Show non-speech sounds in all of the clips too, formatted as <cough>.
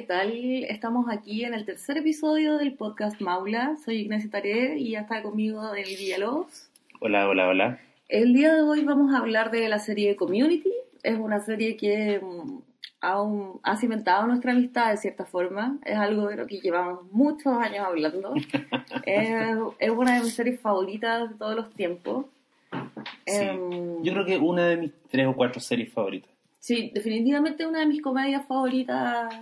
¿qué tal? Estamos aquí en el tercer episodio del podcast Maula. Soy Ignacia Taré y ya está conmigo Daniel Villalobos. Hola, hola, hola. El día de hoy vamos a hablar de la serie Community. Es una serie que mm, aún ha cimentado nuestra amistad de cierta forma. Es algo de lo que llevamos muchos años hablando. <laughs> es, es una de mis series favoritas de todos los tiempos. Sí. Em, Yo creo que una de mis tres o cuatro series favoritas. Sí, definitivamente una de mis comedias favoritas,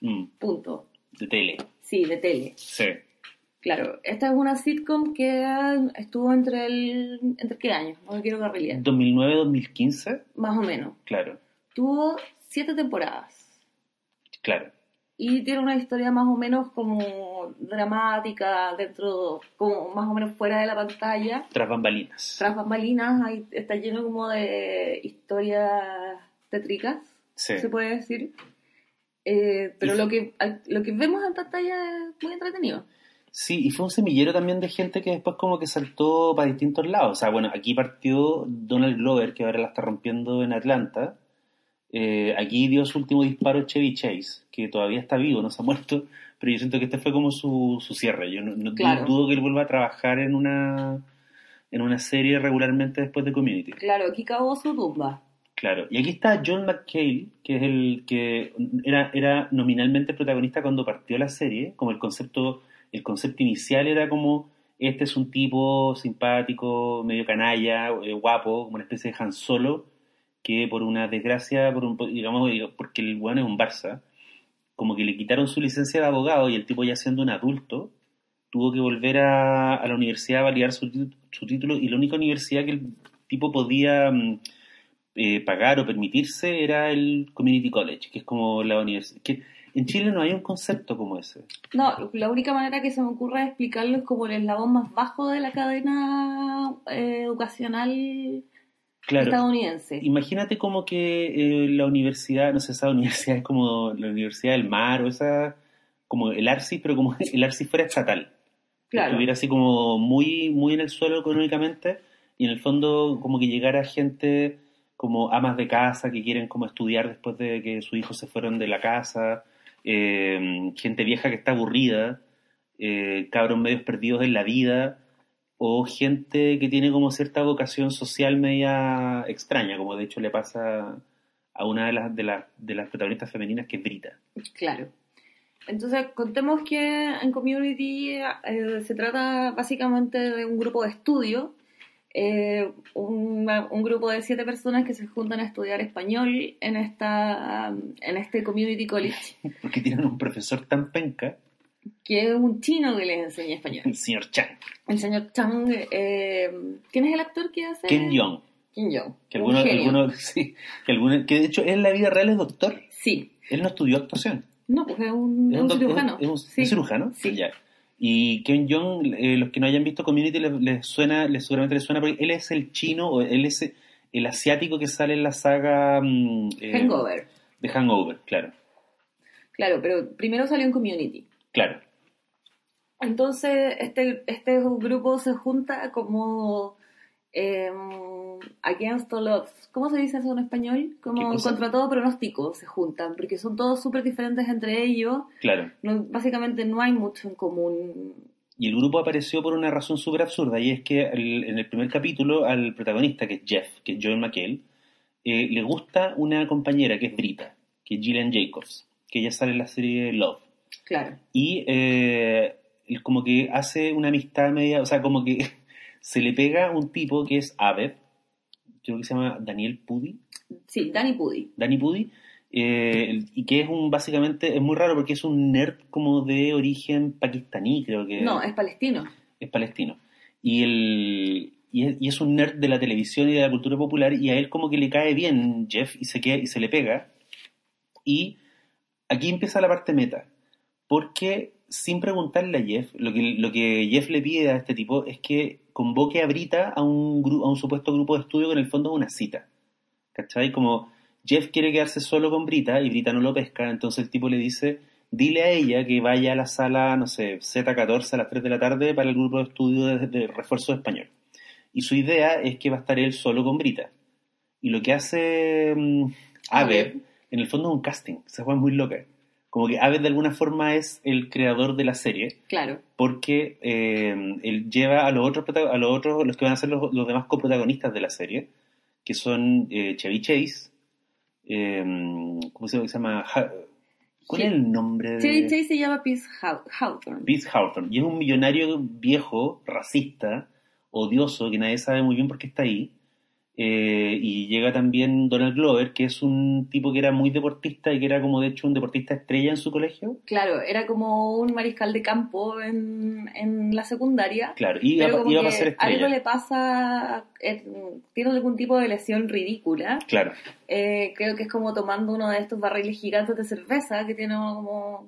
Mm, punto. de tele. Sí, de tele. Sí. Claro, esta es una sitcom que estuvo entre el... ¿Entre qué años? No me quiero carrilear. 2009-2015, Más o menos. claro, Tuvo siete temporadas. claro. Y tiene una historia más o menos como dramática, dentro, como más o menos fuera de la pantalla. Tras bambalinas. Tras bambalinas ahí está lleno como de historias tétricas, Sí. se puede decir. Eh, pero Y- lo que, lo que vemos en pantalla es muy entretenido. Sí, y fue un semillero también de gente que después como que saltó para distintos lados. O sea, bueno, aquí partió Donald Glover, que ahora la está rompiendo en Atlanta. Eh, aquí dio su último disparo Chevy Chase, que todavía está vivo, no se ha muerto, pero yo siento que este fue como su, su cierre. Yo no, no- Claro. dudo que él vuelva a trabajar en una, en una serie regularmente después de Community. Claro, aquí cavó su tumba. Claro, y aquí está John McHale, que es el que era, era nominalmente protagonista cuando partió la serie, como el concepto, el concepto inicial era como este es un tipo simpático, medio canalla, eh, guapo, como una especie de Han Solo, que por una desgracia, por un, digamos, porque el bueno es un Barça, como que le quitaron su licencia de abogado y el tipo ya siendo un adulto, tuvo que volver a, la universidad a validar su título y la única universidad que el tipo podía mm, eh, pagar o permitirse era el Community College, que es como la universidad. Que en Chile no hay un concepto como ese. No, la única manera que se me ocurre de explicarlo es como el eslabón más bajo de la cadena eh, educacional Claro. estadounidense. Imagínate como que eh, la universidad, no sé, esa universidad es como la Universidad del Mar o esa, como el ARSI, pero como <laughs> el ARSI fuera estatal. Claro. Estuviera así como muy, muy en el suelo económicamente y en el fondo como que llegara gente como amas de casa que quieren como estudiar después de que sus hijos se fueron de la casa, eh, gente vieja que está aburrida, eh, cabros medios perdidos en la vida o gente que tiene como cierta vocación social media extraña, como de hecho le pasa a una de las, de las, de las protagonistas femeninas que es Brita. Claro. Entonces, contemos que en Community eh, se trata básicamente de un grupo de estudio, eh, una- un grupo de siete personas que se juntan a estudiar español en, esta, en este Community College, <laughs> Porque tienen un profesor tan penca, que es un chino que les enseña español. el señor Chang, El señor Chang, eh, ¿quién es el actor que hace? Ken Jeong, Kim Jong. que Un algunos, genio. algunos- sí, que algunos- que de hecho en la vida real es doctor, Sí. él no estudió actuación. No, pues es un, es un doc- cirujano. es un- Sí. ¿es cirujano? Sí. Ya. Y Ken Jeong, eh, los que no hayan visto Community, les, les suena, les seguramente les suena porque él es el chino, o él es el asiático que sale en la saga mm, eh, Hangover. de Hangover, claro, Claro, pero primero salió en Community. claro. Entonces, este, este grupo se junta como eh, against all odds. ¿Cómo se dice eso en español? ¿Qué Como contra todo pronóstico se juntan, porque son todos súper diferentes entre ellos. Claro. No- básicamente no hay mucho en común. Y el grupo apareció por una razón súper absurda, y es que el- en el primer capítulo al protagonista, que es Jeff, que es Joel McHale, eh, le gusta una compañera que es Brita, que es Gillian Jacobs, que ella sale en la serie Love. Claro. Y eh, como que hace una amistad media, o sea, como que se le pega un tipo que es Abed, creo que se llama Daniel Pudi, Sí, Danny Pudi. Danny Pudi, eh, y que es un, básicamente, es muy raro porque es un nerd como de origen pakistaní, creo que No, es palestino. es palestino. Y, el, y, es, y es un nerd de la televisión y de la cultura popular, y a él como que le cae bien Jeff y se, queda, y se le pega. Y aquí empieza la parte meta, porque sin preguntarle a Jeff, lo que, lo que Jeff le pide a este tipo es que convoque a Brita a un, a un supuesto grupo de estudio que en el fondo es una cita. ¿Cachai? Como Jeff quiere quedarse solo con Brita y Brita no lo pesca, entonces el tipo le dice, dile a ella que vaya a la sala, no sé, Z14 a las 3 de la tarde para el grupo de estudio de, de refuerzo de español. Y su idea es que va a estar él solo con Brita. Y lo que hace Abed, en el fondo es un casting, esa fue muy loca. Como que Abbott de alguna forma es el creador de la serie, Claro. porque eh, él lleva a los otros, a los otros, los que van a ser los, los demás coprotagonistas de la serie, que son eh, Chevy Chase, eh, ¿cómo se llama? ¿Cuál es el nombre de...? Chevy Chase se llama Peace Haw- Hawthorne. Pete Hawthorne, y es un millonario viejo, racista, odioso, que nadie sabe muy bien por qué está ahí. Eh, y llega también Donald Glover, que es un tipo que era muy deportista y que era como de hecho un deportista estrella en su colegio. Claro, era como un mariscal de campo en, en la secundaria. Claro, y iba, Pero como iba a ser algo estrella. le pasa, eh, tiene algún tipo de lesión ridícula. Claro, Eh, creo que es como tomando uno de estos barriles gigantes de cerveza que tiene como...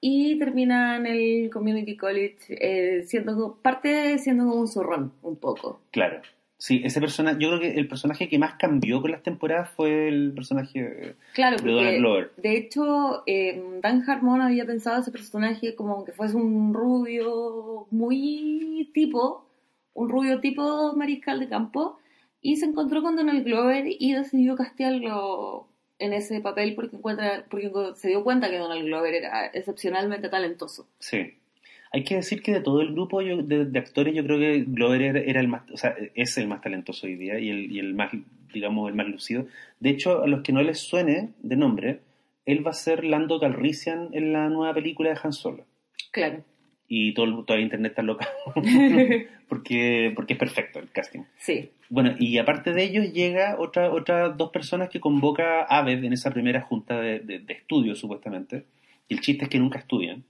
Y termina en el Community College eh, siendo parte siendo como un zurrón, un poco. claro. Sí, ese personaje, yo creo que el personaje que más cambió con las temporadas fue el personaje Claro, de Donald Glover. de hecho eh, Dan Harmon había pensado ese personaje como que fuese un rubio muy tipo, un rubio tipo mariscal de campo, y se encontró con Donald Glover y decidió castearlo en ese papel porque, encuentra, porque se dio cuenta que Donald Glover era excepcionalmente talentoso. Sí. Hay que decir que de todo el grupo yo- de, de actores, yo creo que Glover era, era el más, o sea, es el más talentoso hoy día y el, y el más, digamos, el más lucido. De hecho, a los que no les suene de nombre, él va a ser Lando Calrissian en la nueva película de Han Solo. Claro. Y todo el, toda la internet está loca <laughs> porque, porque es perfecto el casting. sí, Bueno, y aparte de ellos llega otra, otras dos personas que convoca Aved en esa primera junta de, de, de estudios, supuestamente. Y el chiste es que nunca estudian.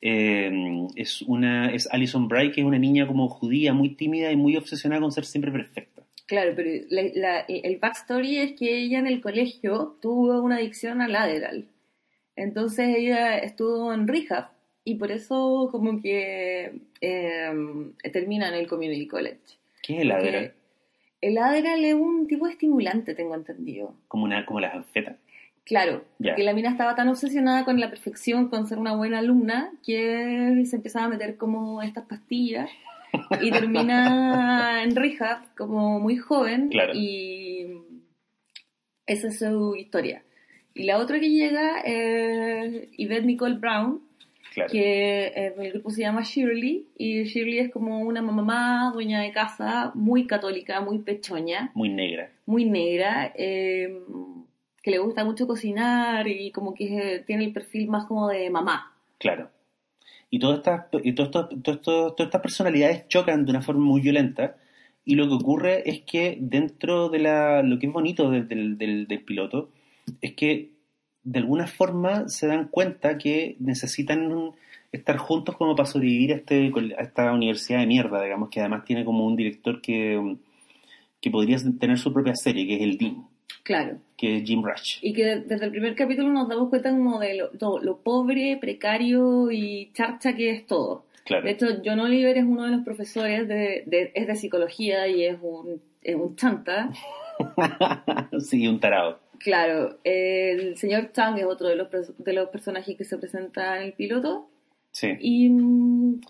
Eh, es una es Alison Bright, que es una niña como judía, muy tímida y muy obsesionada con ser siempre perfecta. claro, pero la- la- el backstory es que ella en el colegio tuvo una adicción al Adderall. Entonces ella estuvo en rehab y por eso como que eh, termina en el Community College. ¿Qué es el Adderall? El Adderall es un tipo de estimulante, tengo entendido. Como, una, como las anfetas. Claro, Ya. que la mina estaba tan obsesionada con la perfección, con ser una buena alumna, que se empezaba a meter como estas pastillas y <laughs> termina en rehab como muy joven Claro. y esa es su historia. Y la otra que llega es Yvette Nicole Brown, Claro. que eh, el grupo se llama Shirley y Shirley es como una mamá dueña de casa muy católica, muy pechoña Muy negra. muy negra, eh, que le gusta mucho cocinar y como que tiene el perfil más como de mamá. Claro. Y todas estas, y todo esto- todas estas personalidades chocan de una forma muy violenta. Y lo que ocurre es que dentro de la, lo que es bonito del, del, del- del piloto es que de alguna forma se dan cuenta que necesitan estar juntos como para sobrevivir a, este, a esta universidad de mierda, digamos, que además tiene como un director que, que podría tener su propia serie, que es el Dean, Claro. que es Jim Rush. Y que desde el primer capítulo nos damos cuenta como de lo, lo- lo pobre, precario y charcha que es todo. Claro. De hecho, John Oliver es uno de los profesores de, de- es de psicología y es un, es un chanta. <laughs> sí, un tarado. Claro, el señor Chang es otro de los, de los personajes que se presenta en el piloto. Sí. Y mm,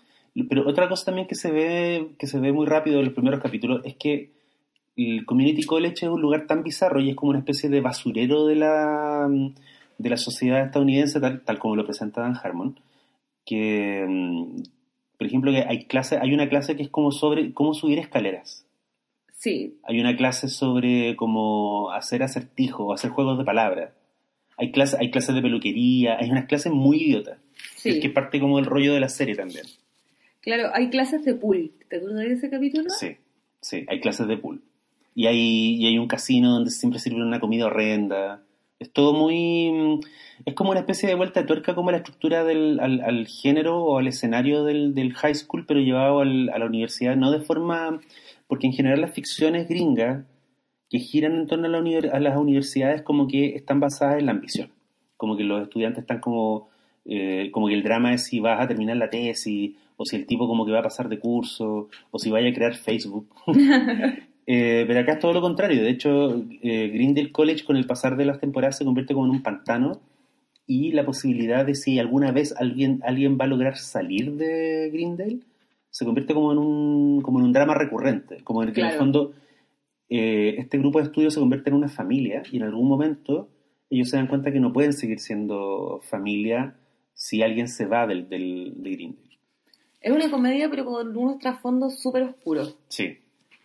Pero otra cosa también que se ve, que se ve muy rápido en los primeros capítulos es que el Community College es un lugar tan bizarro y es como una especie de basurero de la, de la sociedad estadounidense, tal, tal como lo presenta Dan Harmon, que, mm, por ejemplo, que hay, clase, hay una clase que es como sobre cómo subir escaleras. sí, Hay una clase sobre cómo hacer acertijos, hacer juegos de palabras. Hay, clase, hay clases de peluquería, hay unas clases muy idiotas. sí. Es que parte como del rollo de la serie también. Claro, hay clases de pool. ¿Te acuerdas de ese capítulo? Sí, sí, hay clases de pool. Y hay, y hay un casino donde siempre sirven una comida horrenda. Es todo muy... Es como una especie de vuelta de tuerca como la estructura del, al, al género o al escenario del, del high school, pero llevado al- a la universidad, no de forma... Porque en general las ficciones gringas que giran en torno a, la univer- a las universidades como que están basadas en la ambición. Como que los estudiantes están como... eh, como que el drama es si vas a terminar la tesis, o si el tipo como que va a pasar de curso, o si vaya a crear Facebook. <laughs> Eh, pero acá es todo lo contrario. De hecho, eh, Greendale College con el pasar de las temporadas se convierte como en un pantano y la posibilidad de si alguna vez alguien, alguien va a lograr salir de Greendale se convierte como en un, como en un drama recurrente. Como en el que en el Claro. fondo eh, este grupo de estudios se convierte en una familia y en algún momento ellos se dan cuenta que no pueden seguir siendo familia si alguien se va del, del, de Grindel. Es una comedia, pero con unos trasfondos súper oscuros. Sí,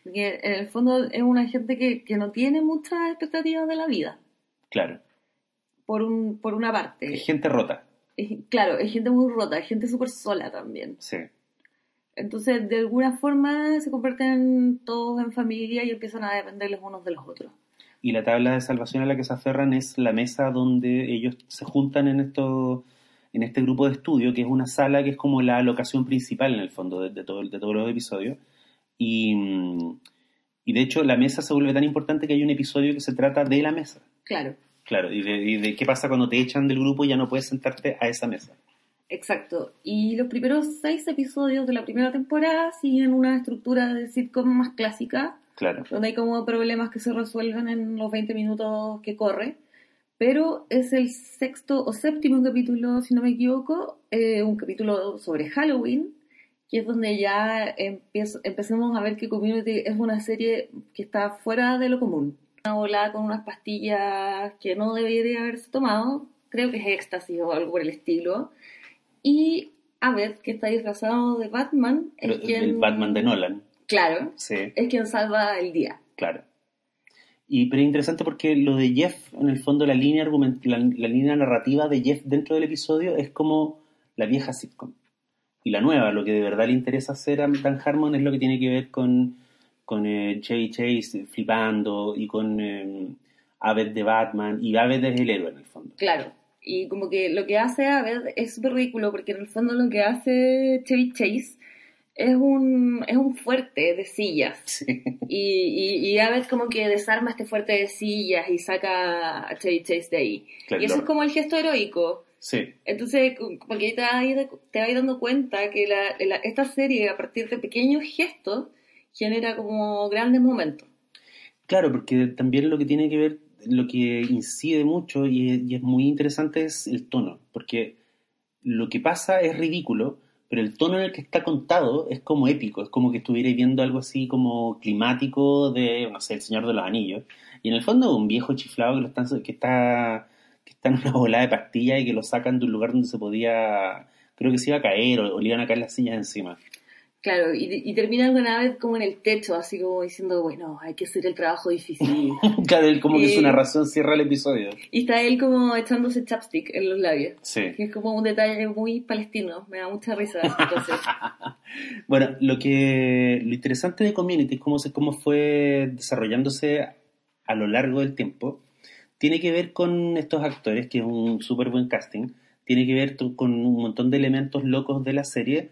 Porque en el fondo es una gente que, que no tiene muchas expectativas de la vida, claro. por, un, por una parte. Es gente rota. Es- claro, es gente muy rota, es gente súper sola también. Sí. Entonces, de alguna forma, se convierten todos en familia y empiezan a depender los unos de los otros. Y la tabla de salvación a la que se aferran es la mesa donde ellos se juntan en esto, en este grupo de estudio, que es una sala que es como la locación principal en el fondo de, de todo, de todos los episodios. Y, y de hecho la mesa se vuelve tan importante que hay un episodio que se trata de la mesa. Claro, Claro, y de, y de qué pasa cuando te echan del grupo y ya no puedes sentarte a esa mesa. exacto. Y los primeros seis episodios de la primera temporada siguen una estructura de sitcom más clásica, Claro. donde hay como problemas que se resuelven en los 20 minutos que corre. Pero es el sexto o séptimo capítulo, si no me equivoco, eh, un capítulo sobre Halloween, que es donde ya empiezo, empecemos a ver que Community es una serie que está fuera de lo común. Una volada con unas pastillas que no debería haberse tomado, creo que es éxtasis o algo por el estilo. Y Abed, que está disfrazado de Batman, es Pero quien... El Batman de Nolan. Claro, Sí. es quien salva el día. Claro. Y, pero es interesante porque lo de Jeff, en el fondo, la línea, argument- la, la línea narrativa de Jeff dentro del episodio es como la vieja sitcom. Y la nueva, lo que de verdad le interesa hacer a Dan Harmon es lo que tiene que ver con, con eh, Chevy Chase flipando y con eh, Abed de Batman. Y Abed es el héroe, en el fondo. Claro. Y como que lo que hace Abed es súper ridículo porque en el fondo lo que hace Chevy Chase es un, es un fuerte de sillas. Sí. Y, y, y Abed como que desarma este fuerte de sillas y saca a Chevy Chase de ahí. Claro, y eso es como el gesto heroico. Sí. Entonces, porque te vas, a ir- te vas dando cuenta que la- la- esta serie, a partir de pequeños gestos, genera como grandes momentos. Claro, porque también lo que tiene que ver, lo que incide mucho y es, y es muy interesante es el tono, porque lo que pasa es ridículo, pero el tono en el que está contado es como épico, es como que estuvierais viendo algo así como climático de, no sé, El Señor de los Anillos, y en el fondo un viejo chiflado que, lo están, que está que está en una bola de pastillas y que lo sacan de un lugar donde se podía, creo que se iba a caer o, o le iban a caer las sillas encima. Claro, y, y terminan una vez como en el techo, así como diciendo, bueno, hay que hacer el trabajo difícil. <laughs> claro, él como que Eh. su narración cierra el episodio. y está él como echándose chapstick en los labios. Sí. Que es como un detalle muy palestino, me da mucha risa. Entonces, <laughs> Bueno, lo que lo interesante de Community es cómo, se, cómo fue desarrollándose a lo largo del tiempo. Tiene que ver con estos actores, que es un súper buen casting. Tiene que ver con un montón de elementos locos de la serie.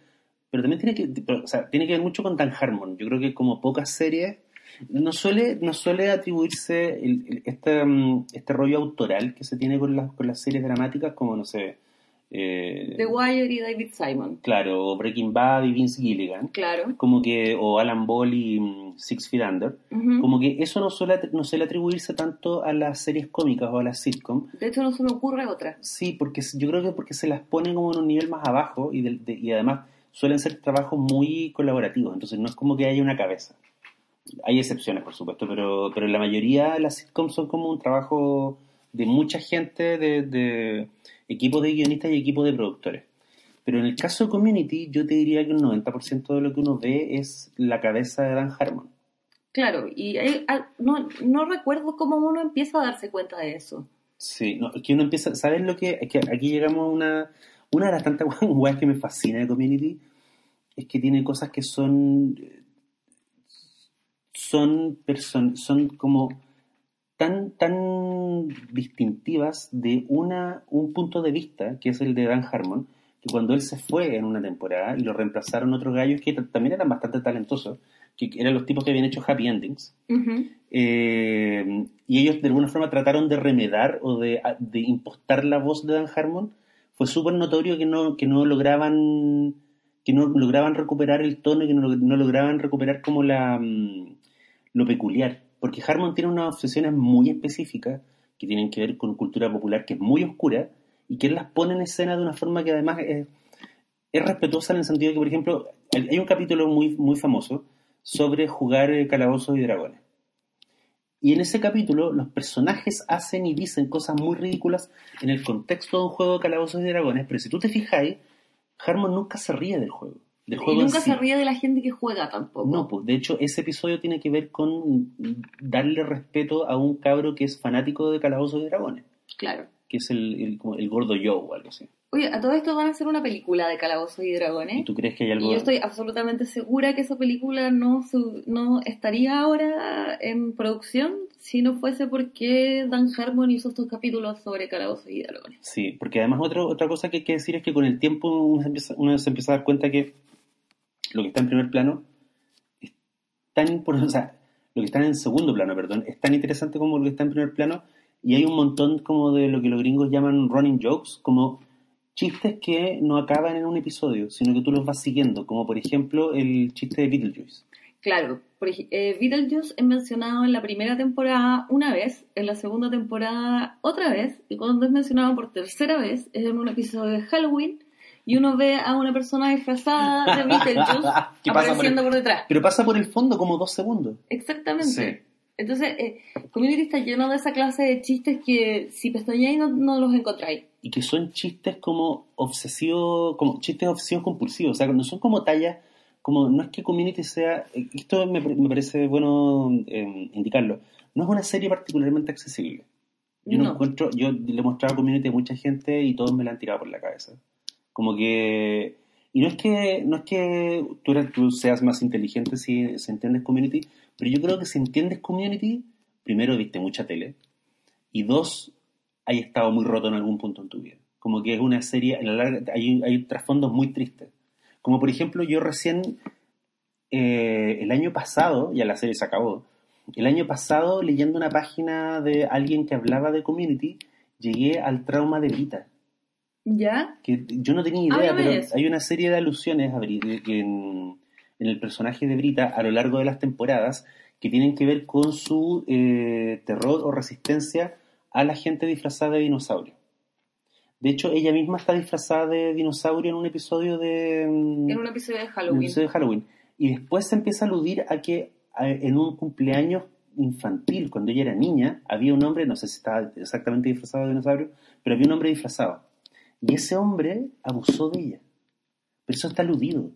Pero también tiene que, o sea, tiene que ver mucho con Dan Harmon. Yo creo que como pocas series, no suele, no suele atribuirse el- el- este, este rollo autoral que se tiene con las, con las series dramáticas, como, no sé... eh, The Wire y David Simon. Claro, o Breaking Bad y Vince Gilligan Claro. como que, o Alan Ball y mm, Six Feet Under, como que eso no suele, no suele atribuirse tanto a las series cómicas o a las sitcom. De hecho, no se me ocurre otra. Sí, porque yo creo que porque se las pone como en un nivel más abajo y, de- y además suelen ser trabajos muy colaborativos, entonces no es como que haya una cabeza. Hay excepciones, por supuesto, pero, pero la mayoría de las sitcoms son como un trabajo de mucha gente, de, de equipos de guionistas y equipos de productores. Pero en el caso de Community, yo te diría que un 90% de lo que uno ve es la cabeza de Dan Harmon. Claro, y hay- no, no recuerdo cómo uno empieza a darse cuenta de eso. Sí, no, es que uno empieza, ¿sabes lo que? Es que aquí llegamos a una, una de las tantas <laughs> weas que me fascina de Community, es que tiene cosas que son, son, person, son como tan, tan distintivas de una, un punto de vista, que es el de Dan Harmon, que cuando él se fue en una temporada y lo reemplazaron otros gallos que también eran bastante talentosos, que eran los tipos que habían hecho Happy Endings, eh, y ellos de alguna forma trataron de remedar o de, de impostar la voz de Dan Harmon, fue súper notorio que no, que no lograban que no lograban recuperar el tono y que no, no lograban recuperar como la mm, lo peculiar. Porque Harmon tiene unas obsesiones muy específicas que tienen que ver con cultura popular que es muy oscura y que él las pone en escena de una forma que además es, es respetuosa en el sentido de que, por ejemplo, hay hay un capítulo muy, muy famoso sobre jugar eh, calabozos y dragones. Y en ese capítulo los personajes hacen y dicen cosas muy ridículas en el contexto de un juego de calabozos y dragones, pero si tú te fijáis, Harmon nunca se ríe del juego. Del juego y en nunca sí. se ríe de la gente que juega tampoco. No, pues de hecho ese episodio tiene que ver con darle respeto a un cabro que es fanático de calabozos y dragones, Claro. que es el, el, el gordo Joe o algo así. Oye, a todo esto van a hacer una película de Calabozos y ¿Y Dragones. tú crees que hay algo... Y yo estoy absolutamente segura que esa película no, su- no estaría ahora en producción si no fuese porque Dan Harmon hizo estos capítulos sobre Calabozos y Dragones. Sí, porque además otra, otra cosa que hay que decir es que con el tiempo uno se, empieza, uno se empieza a dar cuenta que lo que está en primer plano es tan importante, <laughs> o sea, lo que está en segundo plano, perdón, es tan interesante como lo que está en primer plano y hay un montón como de lo que los gringos llaman running jokes, como chistes que no acaban en un episodio, sino que tú los vas siguiendo, como por ejemplo el chiste de Beetlejuice. Claro, por eh, Beetlejuice es mencionado en la primera temporada una vez, en la segunda temporada otra vez, y cuando es mencionado por tercera vez es en un episodio de Halloween y uno ve a una persona disfrazada de <laughs> Beetlejuice ¿Qué pasa por apareciendo por detrás. Pero pasa por el fondo como dos segundos. Exactamente. Sí. Entonces, eh, Community está lleno de esa clase de chistes que si pestañáis no, no los encontráis. y que son chistes como obsesivos, como chistes obsesivos compulsivos, o sea, no son como tallas, como no es que Community sea, eh, esto me, me parece bueno eh, indicarlo, no es una serie particularmente accesible. Yo no. No. encuentro, yo le he mostrado a Community a mucha gente y todos me la han tirado por la cabeza. Como que, y no es que, no es que tú, eres- tú seas más inteligente si, si entiendes Community, pero yo creo que si entiendes Community, primero viste mucha tele, y dos, hay estado muy roto en algún punto en tu vida. Como que es una serie, en la larga, hay, hay trasfondos muy tristes. Como por ejemplo, yo recién, eh, el año pasado, ya la serie se acabó, el año pasado leyendo una página de alguien que hablaba de community, llegué al trauma de Brita. ¿Ya? Que yo no tenía idea, Háblame pero eso. hay una serie de alusiones a en, en el personaje de Brita a lo largo de las temporadas que tienen que ver con su eh, terror o resistencia a la gente disfrazada de dinosaurio. De hecho, ella misma está disfrazada de dinosaurio en un episodio de, mm, En un episodio de en un Halloween. episodio de Halloween. Y después se empieza a aludir a que a- en un cumpleaños infantil, cuando ella era niña, había un hombre, no sé si estaba exactamente disfrazado de dinosaurio, pero había un hombre disfrazado. Y ese hombre abusó de ella. Pero eso está aludido.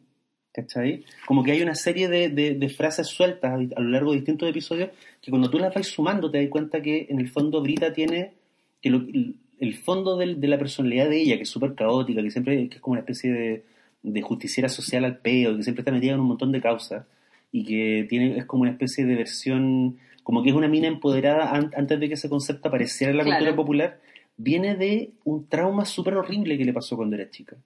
¿Cachai? Como que hay una serie de, de- de frases sueltas a, a lo largo de distintos episodios que cuando tú las vas sumando te das cuenta que en el fondo Brita tiene que lo- el, el fondo del- de la personalidad de ella, que es súper caótica, que siempre que es como una especie de, de justiciera social al peo, que siempre está metida en un montón de causas y que tiene es como una especie de versión, como que es una mina empoderada an- antes de que ese concepto apareciera en la Claro. cultura popular, viene de un trauma súper horrible que le pasó cuando era chica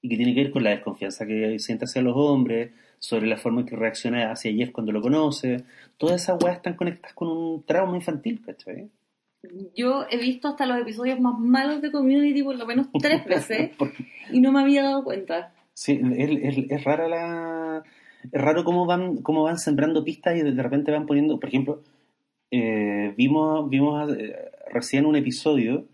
y que tiene que ver con la desconfianza que siente hacia los hombres, sobre la forma en que reacciona hacia Jeff cuando lo conoce. Todas esas weas están conectadas con un trauma infantil, ¿cachai? Yo he visto hasta los episodios más malos de Community por lo menos tres <laughs> veces y no me había dado cuenta. sí, es, es- es rara la... Es raro cómo van, cómo van sembrando pistas y de repente van poniendo... Por ejemplo, eh, vimos, vimos eh, recién un episodio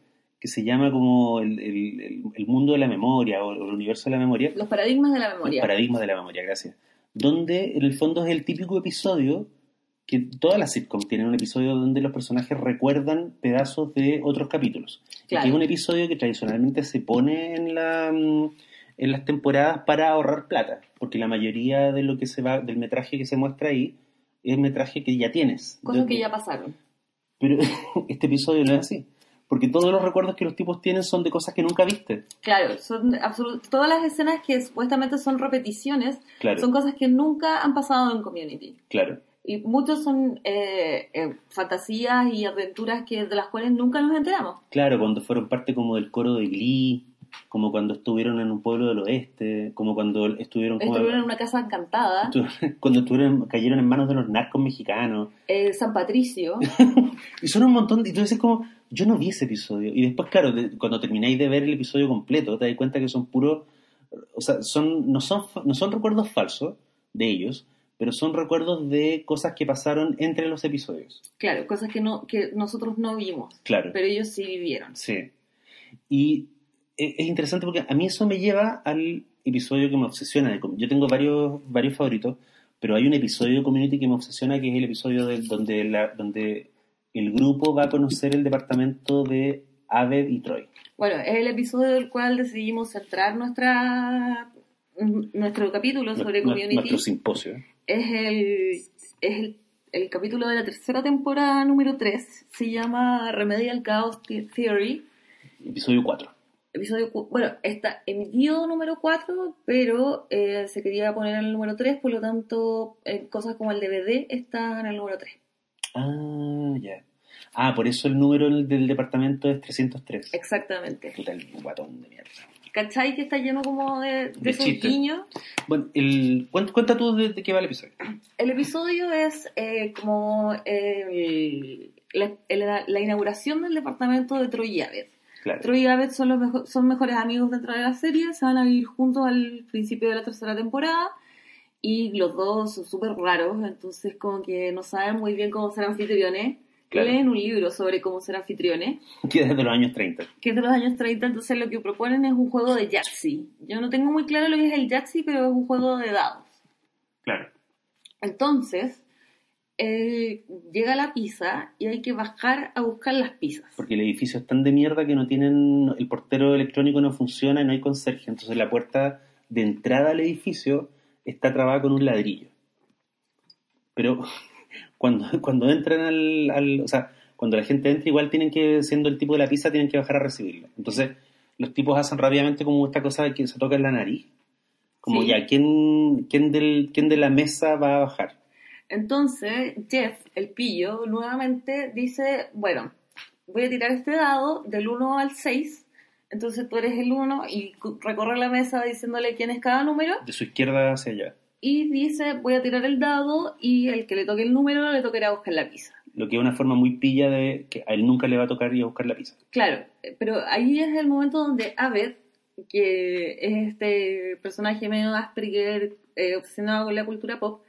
que se llama como el, el- mundo de la memoria o el universo de la memoria. Los paradigmas de la memoria. paradigma de la memoria, gracias. Donde en el fondo es el típico episodio que todas las sitcoms tienen un episodio donde los personajes recuerdan pedazos de otros capítulos. Y que es un episodio que tradicionalmente se pone en la mm, en las temporadas para ahorrar plata, porque la mayoría de lo que se va del metraje que se muestra ahí es metraje que ya tienes. Cosas que ya pasaron. Pero <laughs> este episodio no es así, porque todos los recuerdos que los tipos tienen son de cosas que nunca viste. Claro, son todas las escenas que supuestamente son repeticiones Claro, son cosas que nunca han pasado en Community. claro. Y muchos son eh, eh, fantasías y aventuras que de las cuales nunca nos enteramos. Claro, cuando fueron parte como del coro de Glee, como cuando estuvieron en un pueblo del oeste, como cuando estuvieron, como- Estuvieron en una casa encantada, <laughs> cuando estuvieron, cayeron en manos de los narcos mexicanos. eh, San Patricio. <laughs> Y son un montón, y tú dices como, yo no vi ese episodio. Y después, claro, de- cuando termináis de ver el episodio completo, te das cuenta que son puros, o sea, son, no, son, no son recuerdos falsos de ellos, pero son recuerdos de cosas que pasaron entre los episodios. Claro, cosas que, no, que nosotros no vimos, Claro. pero ellos sí vivieron. Sí. Y es interesante porque a mí eso me lleva al episodio que me obsesiona. Yo tengo varios, varios favoritos, pero hay un episodio de Community que me obsesiona, que es el episodio donde, la, donde el grupo va a conocer el departamento de Aved y Troy. Bueno, es el episodio del cual decidimos centrar nuestra nuestro capítulo sobre community. Nuestro simposio. Es el, es el, el, capítulo de la tercera temporada número 3. Se llama Remedial Chaos Theory. Episodio 4. Episodio, bueno, está emitido número 4, pero eh, se quería poner en el número 3, por lo tanto, eh, cosas como el DVD están en el número 3. Ah, ya. Ah, por eso el número del departamento es 303. Exactamente. Total, guatón de mierda. ¿Cachai? Que está lleno como de, de, esos guiños. Bueno, el, cuenta tú de, qué va el episodio. El episodio es eh, como eh, la, la, inauguración del departamento de Troy y Abed. Claro. Troy y Abed son, los son mejores amigos dentro de la serie, se van a vivir juntos al principio de la tercera temporada y los dos son súper raros, entonces como que no saben muy bien cómo ser anfitriones leen un libro sobre cómo ser anfitriones. Que es de los años 30. Que es de los años 30, entonces lo que proponen es un juego de Yahtzee. Yo no tengo muy claro lo que es el Yahtzee, pero es un juego de dados. Claro. Entonces, eh, llega la pizza y hay que bajar a buscar las pizzas. Porque el edificio es tan de mierda que no tienen, el portero electrónico no funciona y no hay conserje. Entonces la puerta de entrada al edificio está trabada con un ladrillo. Pero <laughs> cuando, cuando entran al, O sea, cuando la gente entra, igual tienen que, siendo el tipo de la pizza, tienen que bajar a recibirla. Entonces, los tipos hacen rápidamente como esta cosa de que se toca en la nariz. Como ya, ¿quién, quién, del, ¿quién de la mesa va a bajar? Entonces, Jeff, el pillo, nuevamente dice, bueno, voy a tirar este dado del 1 al 6. Entonces tú eres el 1 y recorre la mesa diciéndole quién es cada número. De su izquierda hacia allá y dice voy a tirar el dado y el que le toque el número le tocará buscar la pizza. Lo que es una forma muy pilla de que a él nunca le va a tocar ir a buscar la pizza. Claro, pero ahí es el momento donde Abed, que es este personaje medio Asperger, eh, obsesionado con la cultura pop,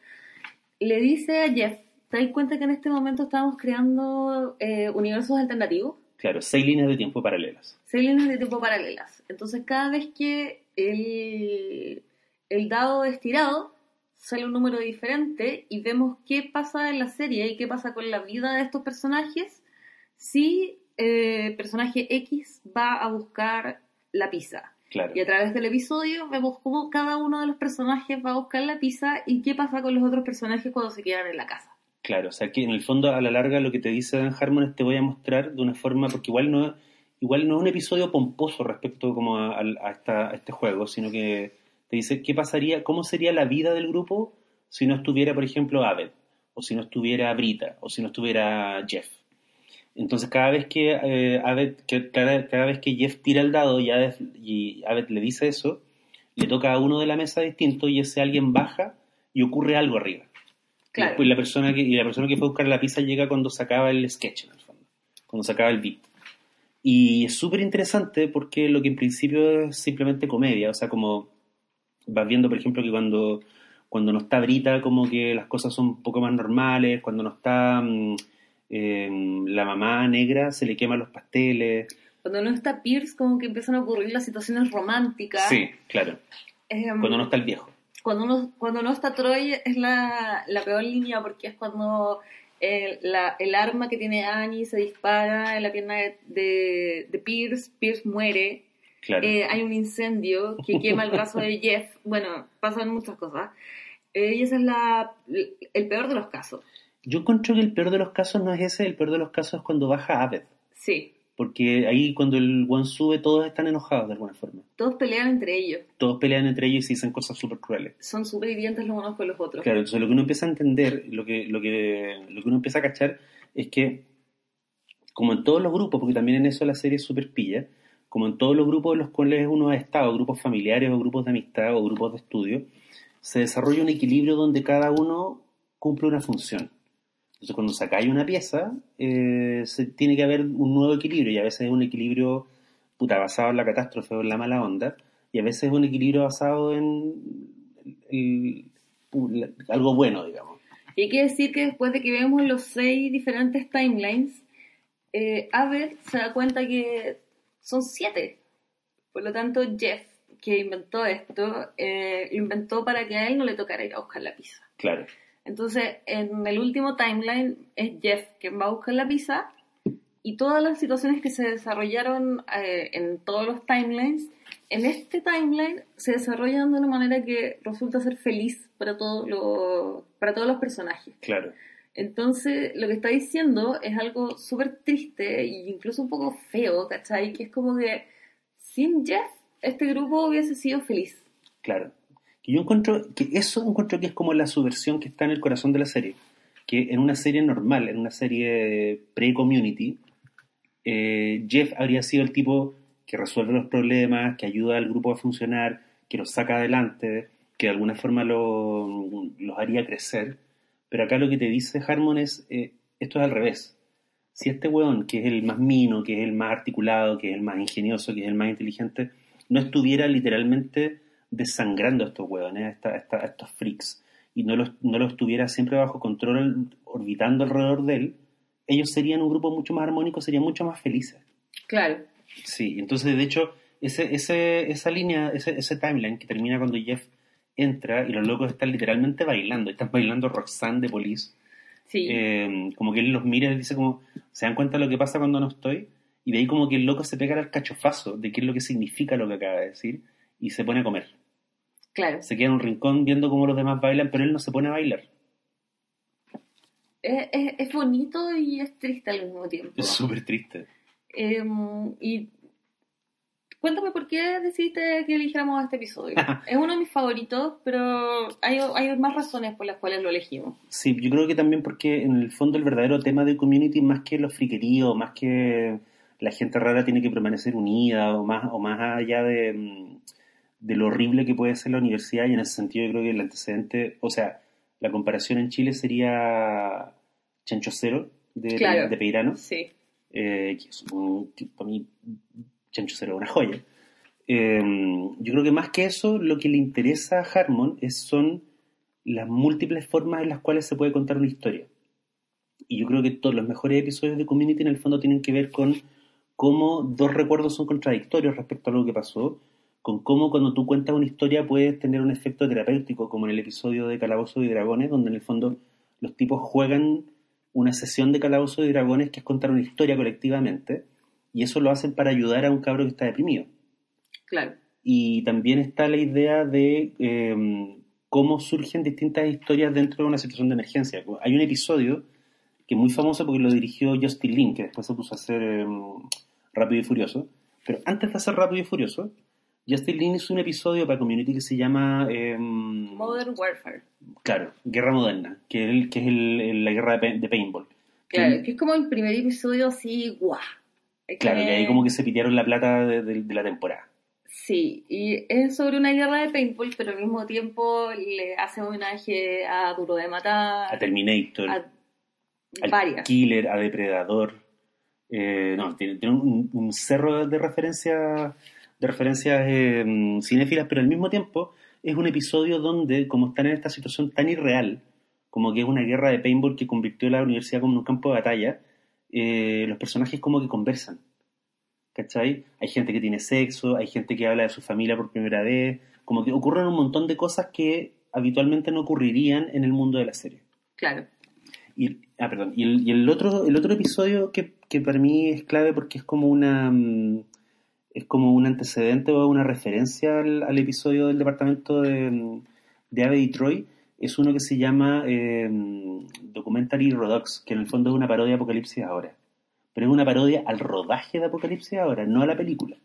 le dice a Jeff, ¿te das cuenta que en este momento estamos creando eh, universos alternativos? Claro, seis líneas de tiempo paralelas. Seis líneas de tiempo paralelas. Entonces cada vez que el, el dado es tirado, sale un número diferente y vemos qué pasa en la serie y qué pasa con la vida de estos personajes si el eh, personaje X va a buscar la pizza. Claro. Y a través del episodio vemos cómo cada uno de los personajes va a buscar la pizza y qué pasa con los otros personajes cuando se quedan en la casa. Claro, o sea que en el fondo a la larga lo que te dice Dan Harmon te voy a mostrar de una forma, porque igual no, igual no es un episodio pomposo respecto como a, a este juego, sino que te dice qué pasaría, cómo sería la vida del grupo si no estuviera, por ejemplo, Abed, o si no estuviera Brita, o si no estuviera Jeff. Entonces, cada vez que, eh, que cada, vez que Jeff tira el dado y Abed, y le dice eso, le toca a uno de la mesa distinto y ese alguien baja y ocurre algo arriba. Claro. Y, la persona que, y la persona que fue a buscar la pizza llega cuando se acaba el sketch, en el fondo, cuando se acaba el beat. Y es súper interesante porque lo que en principio es simplemente comedia, o sea, como vas viendo, por ejemplo, que cuando, cuando no está Brita, como que las cosas son un poco más normales, cuando no está mm, la mamá negra, se le queman los pasteles. Cuando no está Pierce, como que empiezan a ocurrir las situaciones románticas. Sí, claro. Em, cuando no está el viejo. Cuando no, cuando no está Troy es la, la peor línea porque es cuando el, la, el arma que tiene Annie se dispara en la pierna de, de Pierce, Pierce muere eh, hay un incendio que quema el brazo de Jeff. Bueno, pasan muchas cosas. Eh, y ese es la, el peor de los casos. Yo encuentro que el peor de los casos no es ese, el peor de los casos es cuando baja Abed. Sí. Porque ahí cuando el one sube todos están enojados de alguna forma. Todos pelean entre ellos. Todos pelean entre ellos y dicen cosas súper crueles. Son súper hirientes los unos con los otros. Claro, entonces lo que uno empieza a entender, lo que, lo que, lo que uno empieza a cachar es que, como en todos los grupos, porque también en eso la serie es súper pilla, como en todos los grupos en los cuales uno ha estado, grupos familiares o grupos de amistad o grupos de estudio, se desarrolla un equilibrio donde cada uno cumple una función. Entonces, cuando se cae una pieza, eh, se tiene que haber un nuevo equilibrio, y a veces es un equilibrio puta, basado en la catástrofe o en la mala onda, y a veces es un equilibrio basado en algo bueno, digamos. Y hay que decir que después de que vemos los seis diferentes timelines, eh, Abel se da cuenta que son siete. Por lo tanto, Jeff, que inventó esto, eh, lo inventó para que a él no le tocara ir a buscar la pizza. Claro. Entonces, en el último timeline es Jeff quien va a buscar la pizza y todas las situaciones que se desarrollaron eh, en todos los timelines, en este timeline se desarrollan de una manera que resulta ser feliz para, todo lo, para todos los personajes. Claro. Entonces, lo que está diciendo es algo súper triste e incluso un poco feo, ¿cachai? Que es como que sin Jeff, este grupo hubiese sido feliz. Claro. Que yo encuentro que eso encuentro que es como la subversión que está en el corazón de la serie. Que en una serie normal, en una serie pre-community, eh, Jeff habría sido el tipo que resuelve los problemas, que ayuda al grupo a funcionar, que los saca adelante, que de alguna forma lo- los haría crecer. Pero acá lo que te dice Harmon es, eh, esto es al revés. Si este weón, que es el más mino, que es el más articulado, que es el más ingenioso, que es el más inteligente, no estuviera literalmente desangrando a estos weones, a, esta- a esta- a estos freaks, y no los, no los tuviera siempre bajo control, orbitando alrededor de él, ellos serían un grupo mucho más armónico, serían mucho más felices. Claro. Sí, entonces de hecho, ese, ese, esa línea, ese, ese timeline que termina cuando Jeff entra y los locos están literalmente bailando, están bailando Roxanne de Police, Sí. eh, como que él los mira y dice como, ¿se dan cuenta de lo que pasa cuando no estoy? Y de ahí como que el loco se pega al cachofazo de qué es lo que significa lo que acaba de decir y se pone a comer. Claro. Se queda en un rincón viendo cómo los demás bailan, pero él no se pone a bailar. Es, es- es bonito y es triste al mismo tiempo. Es súper triste. Eh, y cuéntame por qué decidiste que eligiéramos este episodio. <laughs> es uno de mis favoritos, pero hay, hay más razones por las cuales lo elegimos. Sí, yo creo que también porque en el fondo el verdadero tema de community, más que los friqueríos, más que la gente rara tiene que permanecer unida, o más, o más allá de, mm, de lo horrible que puede ser la universidad, y en ese sentido yo creo que el antecedente, o sea, la comparación en Chile sería Chancho Cero de, Claro. de Peirano, Sí. eh, que es un, que para mí Chancho Cero es una joya. Eh, yo creo que más que eso, lo que le interesa a Harmon es, son las múltiples formas en las cuales se puede contar una historia. Y yo creo que todos los mejores episodios de Community en el fondo tienen que ver con cómo dos recuerdos son contradictorios respecto a lo que pasó, con cómo cuando tú cuentas una historia puedes tener un efecto terapéutico, como en el episodio de Calabozo y Dragones, donde en el fondo los tipos juegan una sesión de Calabozo y Dragones que es contar una historia colectivamente, y eso lo hacen para ayudar a un cabro que está deprimido. Claro. Y también está la idea de eh, cómo surgen distintas historias dentro de una situación de emergencia. Hay un episodio que es muy famoso porque lo dirigió Justin Lin, que después se puso a hacer eh, Rápido y Furioso. Pero antes de hacer Rápido y Furioso, Justin Lin hizo un episodio para Community que se llama... eh, Modern Warfare. Claro, Guerra Moderna, que es, el- que es el- el- la guerra de, pa- de paintball. Claro, Que- que es como el primer episodio así, guau. Claro, que- ahí como que se pidieron la plata de, de- de la temporada. Sí, y es sobre una guerra de paintball, pero al mismo tiempo le hace homenaje a Duro de Matar, A Terminator. a al varias. Killer, a Depredador. Eh, no, tiene, tiene un, un cerro de referencias de referencias eh, cinéfilas, pero al mismo tiempo es un episodio donde, como están en esta situación tan irreal, como que es una guerra de paintball que convirtió la universidad como en un campo de batalla, eh, los personajes como que conversan. ¿Cachai? Hay gente que tiene sexo, hay gente que habla de su familia por primera vez, como que ocurren un montón de cosas que habitualmente no ocurrirían en el mundo de la serie. Claro. Y, ah, perdón. Y el, y el otro, el otro episodio que, que para mí es clave porque es como una mm, es como un antecedente o una referencia al, episodio del departamento de, de Ave Troy es uno que se llama eh, Documentary Rodox, que en el fondo es una parodia de Apocalipsis ahora. Pero es una parodia al rodaje de Apocalipsis ahora, no a la película.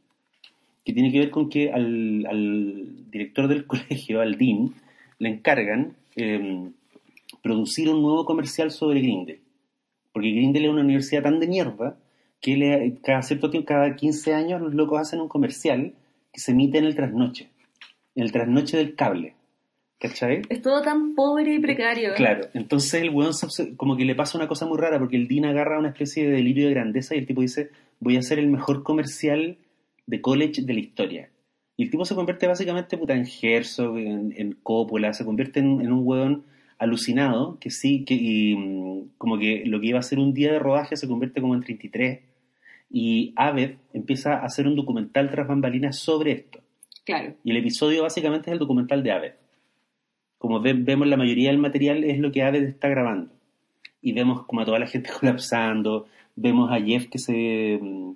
Que tiene que ver con que al, director del <laughs> colegio, al Dean, le encargan eh, producir un nuevo comercial sobre Grindel. Porque Grindel es una universidad tan de mierda que le- cada cierto tiempo, cada 15 años, los locos hacen un comercial que se emite en el trasnoche. En el trasnoche del cable. ¿Cachai? Es todo tan pobre y precario. Claro, entonces el weón como que le pasa una cosa muy rara porque el Dean agarra una especie de delirio de grandeza y el tipo dice, voy a hacer el mejor comercial de college de la historia. Y el tipo se convierte básicamente puta, en Herzog, en, en Coppola, se convierte en, en un weón alucinado que sí, que y, mm, como que lo que iba a ser un día de rodaje se convierte como en 33 y Aved empieza a hacer un documental tras bambalinas sobre esto. Claro. Y el episodio básicamente es el documental de Aved. como ve- vemos la mayoría del material es lo que Aved está grabando. Y vemos como a toda la gente <laughs> colapsando, vemos a Jeff que se, mm,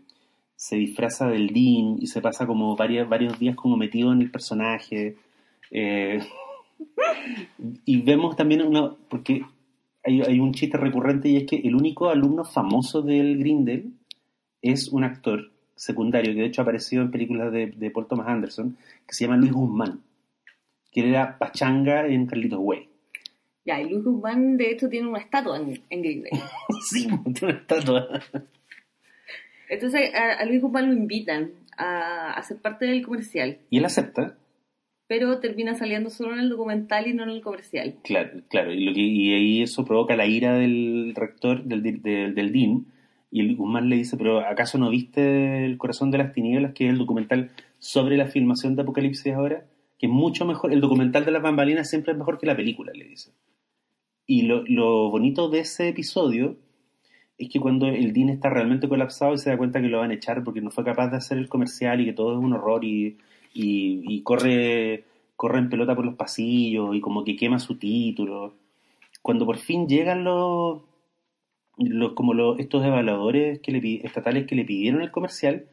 se disfraza del Dean y se pasa como varios, varios días como metido en el personaje. Eh, y vemos también una, porque hay, hay un chiste recurrente y es que el único alumno famoso del Grindel es un actor secundario que de hecho ha aparecido en películas de, de Paul Thomas Anderson que se llama Luis Guzmán, que era Pachanga en Carlitos Way. Ya, y Luis Guzmán de hecho tiene una estatua en, en Green Day. <laughs> sí, tiene una estatua. Entonces a, a Luis Guzmán lo invitan a, a ser parte del comercial, Y él acepta, pero termina saliendo solo en el documental y no en el comercial. claro, claro y, lo que, y ahí eso provoca la ira del rector, del, del, del Dean, y Guzmán le dice, pero ¿acaso no viste El corazón de las tinieblas, que es el documental sobre la filmación de Apocalipsis ahora? Que es mucho mejor, el documental de las bambalinas siempre es mejor que la película, le dice. Y lo, bonito de ese episodio es que cuando el Dean está realmente colapsado y se da cuenta que lo van a echar porque no fue capaz de hacer el comercial y que todo es un horror y, y, corre, corre en pelota por los pasillos y como que quema su título. Cuando por fin llegan los, los como los, estos evaluadores que le, estatales que le pidieron el comercial,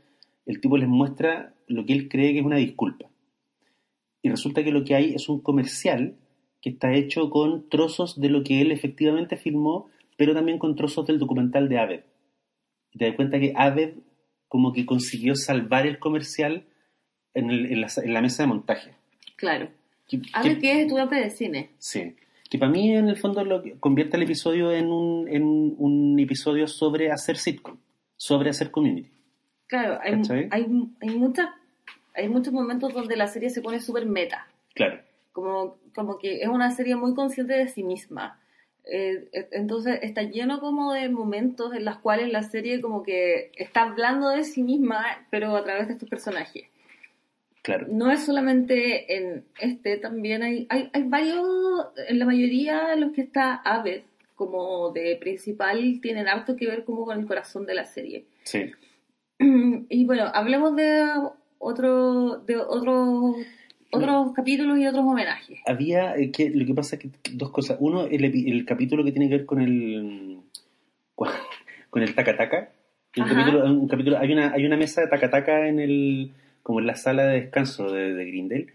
el tipo les muestra lo que él cree que es una disculpa. Y resulta que lo que hay es un comercial que está hecho con trozos de lo que él efectivamente filmó, pero también con trozos del documental de Aved. Y te das cuenta que Aved como que consiguió salvar el comercial en, el- en la, en la mesa de montaje. Claro. Que- A que- es estudiante de cine. Sí. Que para mí, en el fondo, lo que convierte el episodio en un, en un episodio sobre hacer sitcom, sobre hacer community. Claro, hay, hay, hay, muchas, hay muchos momentos donde la serie se pone súper meta. Claro. Como, como que es una serie muy consciente de sí misma. Eh, eh, entonces está lleno como de momentos en los cuales la serie como que está hablando de sí misma, pero a través de estos personajes. Claro. No es solamente en este, también hay, hay, hay varios, en la mayoría de los que está Aved como de principal tienen harto que ver como con el corazón de la serie. Sí. <clears throat> Y bueno, hablemos de otro, de otros otros capítulos y otros homenajes. Había, eh, que lo que pasa es que dos cosas. Uno, el, el capítulo que tiene que ver con el <laughs> con el tacataca. Un Ajá. capítulo, un capítulo, hay una, hay una mesa de tacataca en el, como en la sala de descanso de, de Grindel.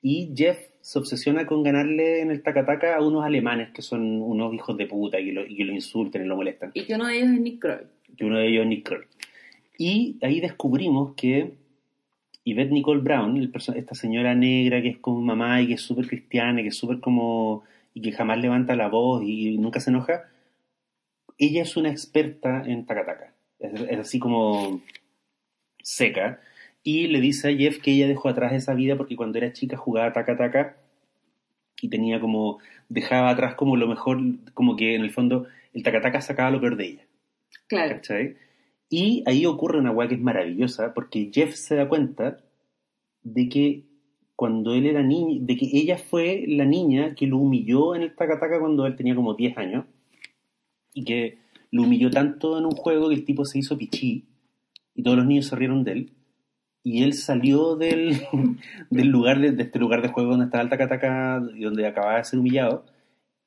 Y Jeff se obsesiona con ganarle en el tacataca a unos alemanes que son unos hijos de puta y que lo, y que lo insultan y lo molestan. Y que uno de ellos es Nick Kroll. que uno de ellos es Nick Kroll. Y ahí descubrimos que Yvette Nicole Brown, el esta señora negra que es como mamá y que es súper cristiana, y que es súper como... y que jamás levanta la voz y nunca se enoja, ella es una experta en tacataca. Es, es así como seca. Y le dice a Jeff que ella dejó atrás esa vida porque cuando era chica jugaba tacataca y tenía como... dejaba atrás como lo mejor, como que en el fondo el tacataca sacaba lo peor de ella. Claro. ¿cachai? Y ahí ocurre una weá que es maravillosa, porque Jeff se da cuenta de que cuando él era niño, de que ella fue la niña que lo humilló en el tacataca cuando él tenía como 10 años, y que lo humilló tanto en un juego que el tipo se hizo pichí, y todos los niños se rieron de él, y él salió del, <laughs> del lugar, de, de este lugar de juego donde estaba el tacataca, y donde acababa de ser humillado,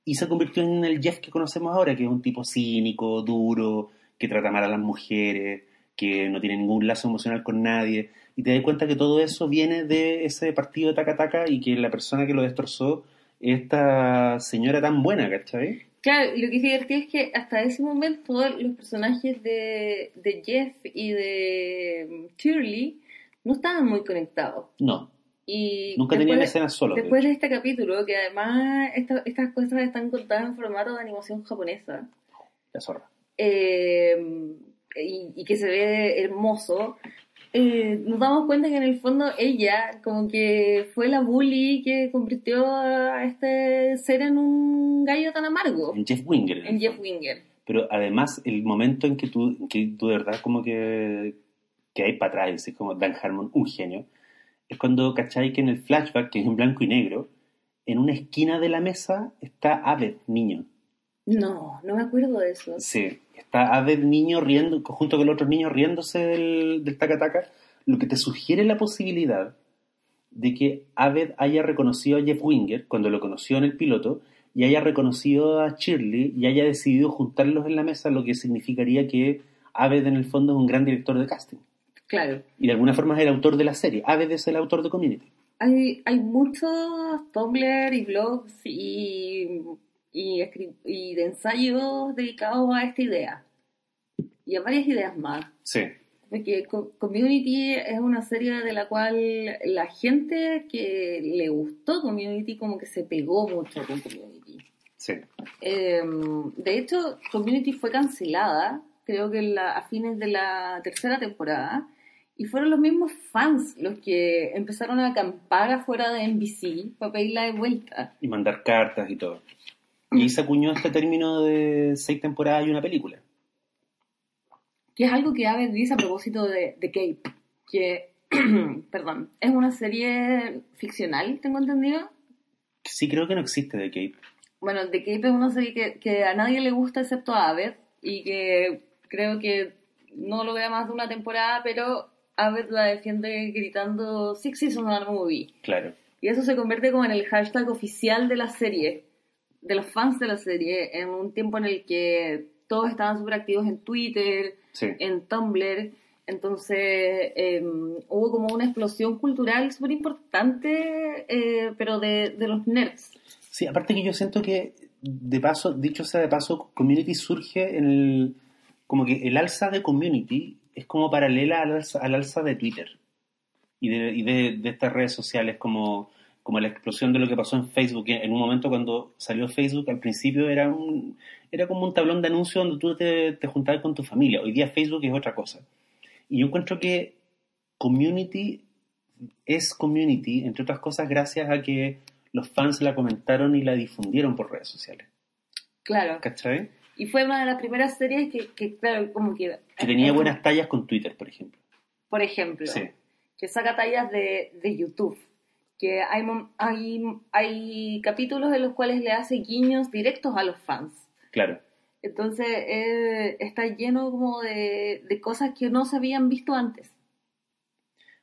y se convirtió en el Jeff que conocemos ahora, que es un tipo cínico, duro, que trata mal a las mujeres, que no tiene ningún lazo emocional con nadie. Y te das cuenta que todo eso viene de ese partido de Taca y que la persona que lo destrozó es esta señora tan buena, ¿cachai? Claro, lo que es divertido es que hasta ese momento los personajes de, de Jeff y de Shirley no estaban muy conectados. No, Y nunca después tenían escenas solos. de Después de este capítulo, que además esta- estas cosas están contadas en formato de animación japonesa, La zorra. eh, y, y que se ve hermoso, eh, nos damos cuenta que en el fondo ella como que fue la bully que convirtió a este ser en un gallo tan amargo, En Jeff Winger. en en Jeff. Winger. Pero además, el momento en que tú, en que tú de verdad como que, que hay para atrás, es como Dan Harmon, un genio, es cuando, ¿cachai? Que en el flashback, que es en blanco y negro, en una esquina de la mesa está Aved, niño. No, no me acuerdo de eso. Sí, está Aved, niño, riendo, junto con los otros niños riéndose del, del taca-taca, lo que te sugiere la posibilidad de que Aved haya reconocido a Jeff Winger cuando lo conoció en el piloto y haya reconocido a Shirley y haya decidido juntarlos en la mesa, lo que significaría que Aved en el fondo es un gran director de casting. Claro. Y de alguna forma es el autor de la serie. Aved es el autor de Community. Hay, hay muchos Tumblr y blogs y, y, de ensayos dedicados a esta idea. Y a varias ideas más. Sí. Porque Co- Community es una serie de la cual la gente que le gustó Community como que se pegó mucho con Community. Sí. Eh, de hecho, Community fue cancelada, creo que la- a fines de la tercera temporada, y fueron los mismos fans los que empezaron a acampar afuera de NBC para pedirla de vuelta. Y mandar cartas y todo. Y se acuñó este término de seis temporadas y una película. Que es algo que Aves dice a propósito de, de Cape, que, <clears throat> perdón, es una serie ficcional, tengo entendido. Sí, creo que no existe The Cape. Bueno, The Cape es una serie que, que a nadie le gusta excepto a Aved y que creo que no lo vea más de una temporada, pero Aved la defiende gritando Six Seasons on a Movie. Claro. Y eso se convierte como en el hashtag oficial de la serie, de los fans de la serie, en un tiempo en el que todos estaban súper activos en Twitter, Sí. en Tumblr. Entonces eh, hubo como una explosión cultural súper importante, eh, pero de, de los nerds. Sí, aparte que yo siento que, de paso, dicho sea de paso, Community surge en el... Como que el alza de Community es como paralela al alza, al alza de Twitter y de, y de, de estas redes sociales como, como la explosión de lo que pasó en Facebook. En un momento cuando salió Facebook, al principio era un era como un tablón de anuncios donde tú te, te juntabas con tu familia. Hoy día Facebook es otra cosa. Y yo encuentro que Community es Community, entre otras cosas, gracias a que los fans la comentaron y la difundieron por redes sociales. Claro. ¿Cachai? Y fue una de las primeras series que, que claro, como que... Que tenía buenas tallas con Twitter, por ejemplo. Por ejemplo, Sí. que saca tallas de, de YouTube. Que hay, hay, hay capítulos en los cuales le hace guiños directos a los fans. Claro. Entonces eh, está lleno como de, de cosas que no se habían visto antes.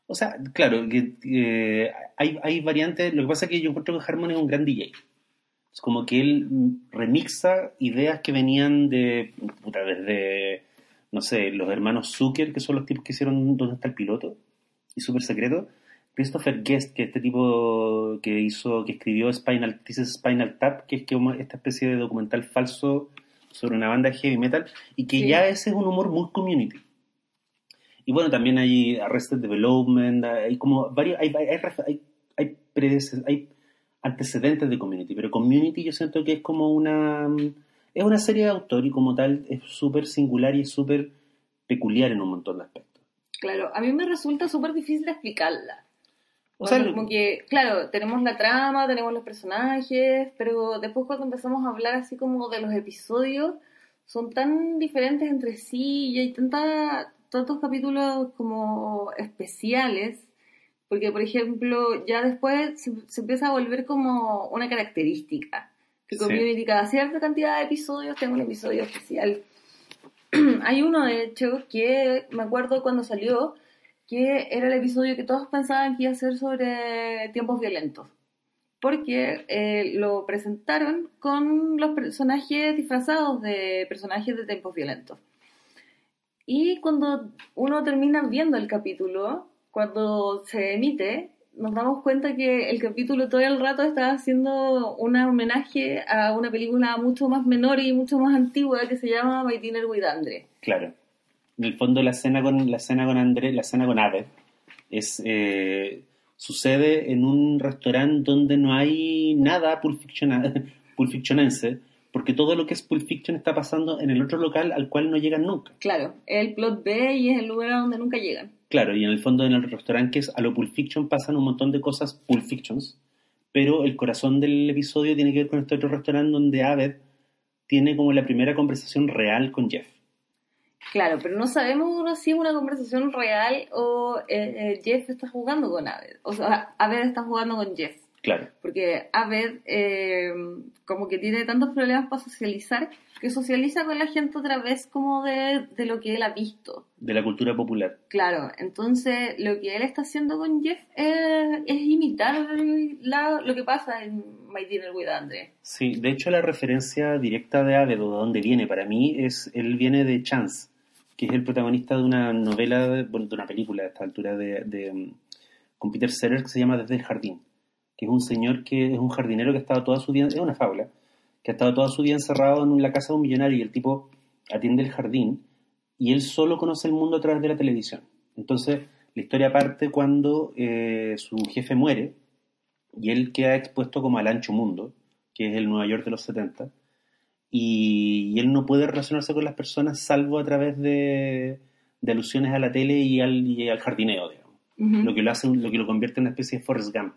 O sea, claro, que eh, hay, hay variantes. Lo que pasa es que yo encuentro que Harmon es un gran DJ. Es como que él remixa ideas que venían de, puta, desde, no sé, los hermanos Zucker, que son los tipos que hicieron ¿Dónde está el piloto? Y Super Secreto. Christopher Guest, que es este tipo que hizo, que escribió Spinal, is Spinal Tap, que es como esta especie de documental falso sobre una banda de heavy metal, y que Sí. ya ese es un humor muy community. Y bueno, también hay Arrested Development, hay como varios, hay, hay, hay, hay, hay antecedentes de Community, pero Community yo siento que es como una, es una serie de autor y como tal es súper singular y es súper peculiar en un montón de aspectos. Claro, a mí me resulta súper difícil explicarla. O sea, como que, claro, tenemos la trama, tenemos los personajes, pero después cuando empezamos a hablar así como de los episodios, son tan diferentes entre sí y hay tanta, tantos capítulos como especiales, porque por ejemplo ya después se, se empieza a volver como una característica, que Sí. Community cada cierta cantidad de episodios tenga un episodio especial. <clears throat> hay uno de hecho que me acuerdo cuando salió, que era el episodio que todos pensaban que iba a ser sobre tiempos violentos. Porque eh, lo presentaron con los personajes disfrazados de personajes de tiempos violentos. Y cuando uno termina viendo el capítulo, cuando se emite, nos damos cuenta que el capítulo todo el rato está haciendo un homenaje a una película mucho más menor y mucho más antigua que se llama My Dinner with Andre. Claro. En el fondo la escena con la escena con André, la escena con Ave, es eh, sucede en un restaurante donde no hay nada Pulp, Fiction, <laughs> Pulp Fictionense, porque todo lo que es Pulp Fiction está pasando en el otro local al cual no llegan nunca. Claro, es el plot B y es el lugar a donde nunca llegan. Claro, y en el fondo en el restaurante que es a lo Pulp Fiction pasan un montón de cosas Pulp Fictions, pero el corazón del episodio tiene que ver con este otro restaurante donde Aved tiene como la primera conversación real con Jeff. Claro, pero no sabemos si es una conversación real o eh, eh, Jeff está jugando con Aved. O sea, Aved está jugando con Jeff. Claro. Porque Abed eh, como que tiene tantos problemas para socializar que socializa con la gente otra vez como de, de lo que él ha visto. De la cultura popular. Claro, entonces lo que él está haciendo con Jeff es, es imitar la- lo que pasa en My Dinner with Andre. Sí, de hecho la referencia directa de Aved o de dónde viene para mí es, él viene de Chance, que es el protagonista de una novela, de- bueno, de una película a esta altura de, de, um, con Peter Sellers que se llama Desde el Jardín, que es un señor que es un jardinero que ha estado toda su vida, es una fábula, que ha estado toda su vida encerrado en la casa de un millonario y el tipo atiende el jardín y él solo conoce el mundo a través de la televisión. Entonces la historia parte cuando eh, su jefe muere y él queda expuesto como al ancho mundo, que es el Nueva York de los 70, y, y él no puede relacionarse con las personas salvo a través de, de alusiones a la tele y al, y al jardineo, digamos. Lo que lo hace, lo que lo convierte en una especie de Forrest Gump,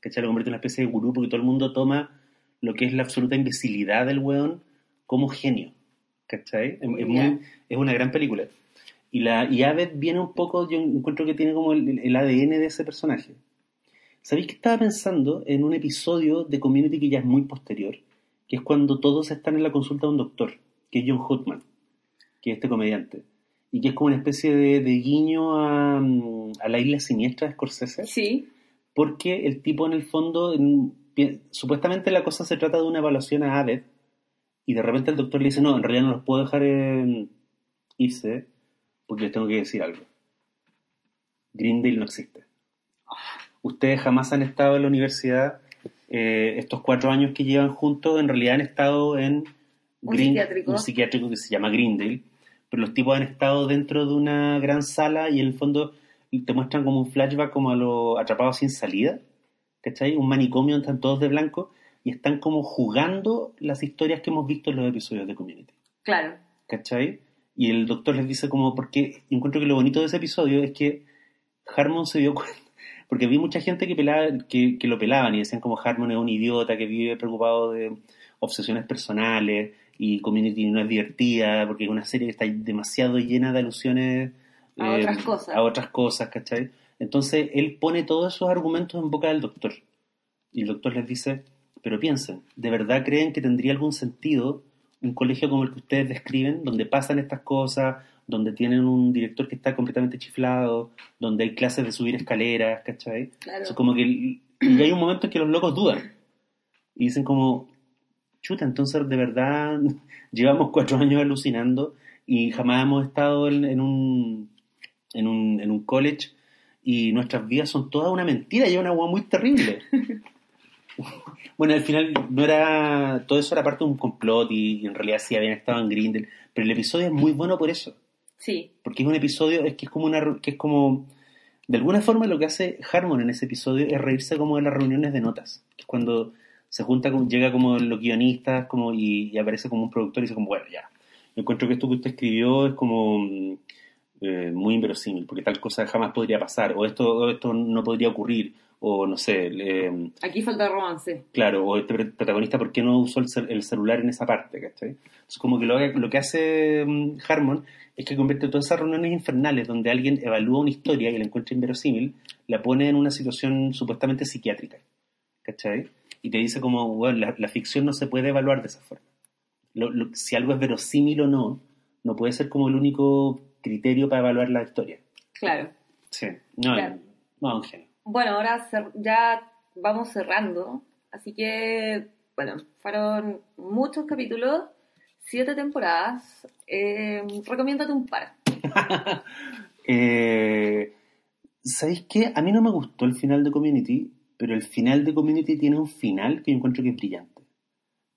¿cachai? Lo convierte en una especie de gurú porque todo el mundo toma lo que es la absoluta imbecilidad del weón como genio, ¿cachai? Es, es muy- Ya. es una gran película. Y, la, y Abed viene un poco, yo encuentro que tiene como el, el ADN de ese personaje. ¿Sabéis que estaba pensando en un episodio de Community que ya es muy posterior? Que es cuando todos están en la consulta de un doctor, que es John Hutman, que es este comediante. Y que es como una especie de, de guiño a, mm, a la isla siniestra de Scorsese Sí, porque el tipo en el fondo, en- supuestamente la cosa se trata de una evaluación a Abed, y de repente el doctor le dice, no, en realidad no los puedo dejar eh, irse, porque les tengo que decir algo. Greendale no existe. Ustedes jamás han estado en la universidad, eh, estos cuatro años que llevan juntos, en realidad han estado en Un psiquiátrico. un psiquiátrico que se llama Greendale, pero los tipos han estado dentro de una gran sala y en el fondo te muestran como un flashback como a los atrapados sin salida, ¿cachai? Un manicomio donde están todos de blanco y están como jugando las historias que hemos visto en los episodios de Community, claro. ¿cachai? Y el doctor les dice como, porque encuentro que lo bonito de ese episodio es que Harmon se dio cuenta, <laughs> porque había mucha gente que, pelaba, que, que lo pelaban y decían como Harmon es un idiota que vive preocupado de obsesiones personales y Community no es divertida porque es una serie que está demasiado llena de alusiones eh, A otras cosas. a otras cosas, ¿cachai? Entonces él pone todos esos argumentos en boca del doctor y el doctor les dice, pero piensen, ¿de verdad creen que tendría algún sentido un colegio como el que ustedes describen, donde pasan estas cosas, donde tienen un director que está completamente chiflado, donde hay clases de subir escaleras, ¿cachai? Claro. O sea, como que y hay un momento en que los locos dudan y dicen como, chuta, entonces de verdad <laughs> llevamos cuatro años alucinando y jamás hemos estado en, en un, en, un, en un college y nuestras vidas son toda una mentira y una agua muy terrible. <laughs> bueno, al final no era, todo eso era parte de un complot y, y en realidad sí habían estado en Grindel, pero el episodio es muy bueno por eso Sí, porque es un episodio, es que es como una que es como de alguna forma lo que hace Harmon en ese episodio es reírse como de las reuniones de notas, que es cuando se junta llega como los guionistas como y, y aparece como un productor y dice como bueno ya, encuentro que esto que usted escribió es como eh, muy inverosímil, porque tal cosa jamás podría pasar, o esto, esto no podría ocurrir, o no sé, eh, aquí falta romance. Claro, o este pr- protagonista, ¿por qué no usó el, cel- el celular en esa parte? ¿cachai? Entonces, como que lo, lo que hace mm, Harmon es que convierte todas esas reuniones infernales donde alguien evalúa una historia y la encuentra inverosímil, la pone en una situación supuestamente psiquiátrica. ¿Cachai? Y te dice como, bueno, la, la ficción no se puede evaluar de esa forma. Lo- lo- si algo es verosímil o no, no puede ser como el único criterio para evaluar la historia. Claro. Sí. No, Claro. no, genio. Bueno, ahora ya vamos cerrando, así que, bueno, fueron muchos capítulos, siete temporadas. Eh, recomiéndate un par. <laughs> Eh, ¿Sabéis qué? A mí no me gustó el final de Community, pero el final de Community tiene un final que yo encuentro que es brillante.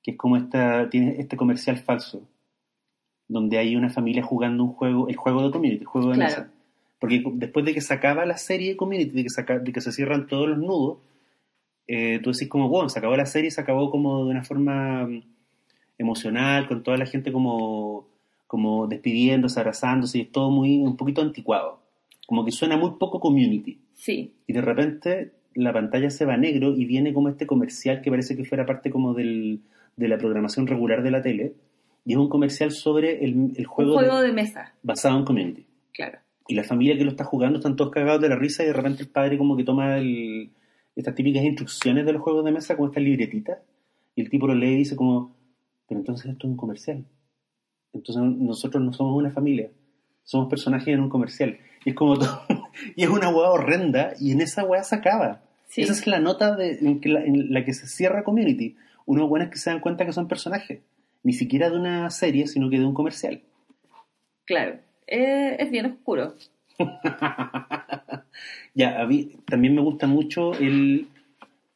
Que es como esta, tiene este comercial falso, donde hay una familia jugando un juego, el juego de Community, el juego de Claro. mesa. Porque después de que se acaba la serie Community, de que, se, de que se cierran todos los nudos, eh, tú decís como, bueno, se acabó la serie, se acabó como de una forma mm, emocional, con toda la gente como, como despidiéndose, abrazándose, y es todo muy, un poquito anticuado. Como que suena muy poco community. Sí, Y de repente la pantalla se va a negro y viene como este comercial que parece que fuera parte como del, de la programación regular de la tele. Y es un comercial sobre el, el juego, de- de mesa, basado en community. claro. Y la familia que lo está jugando están todos cagados de la risa y de repente el padre como que toma el, estas típicas instrucciones de los juegos de mesa, como estas libretitas, y el tipo lo lee y dice como, pero entonces esto es un comercial. Entonces nosotros no somos una familia, somos personajes en un comercial. Y es como todo, <laughs> y es una hueá horrenda, y en esa hueá se acaba. Sí. Esa es la nota de, en, la, en la que se cierra Community. Unos buenos que se dan cuenta que son personajes. Ni siquiera de una serie, sino que de un comercial. Claro. Eh, es bien oscuro. <laughs> ya, a mí también me gusta mucho el,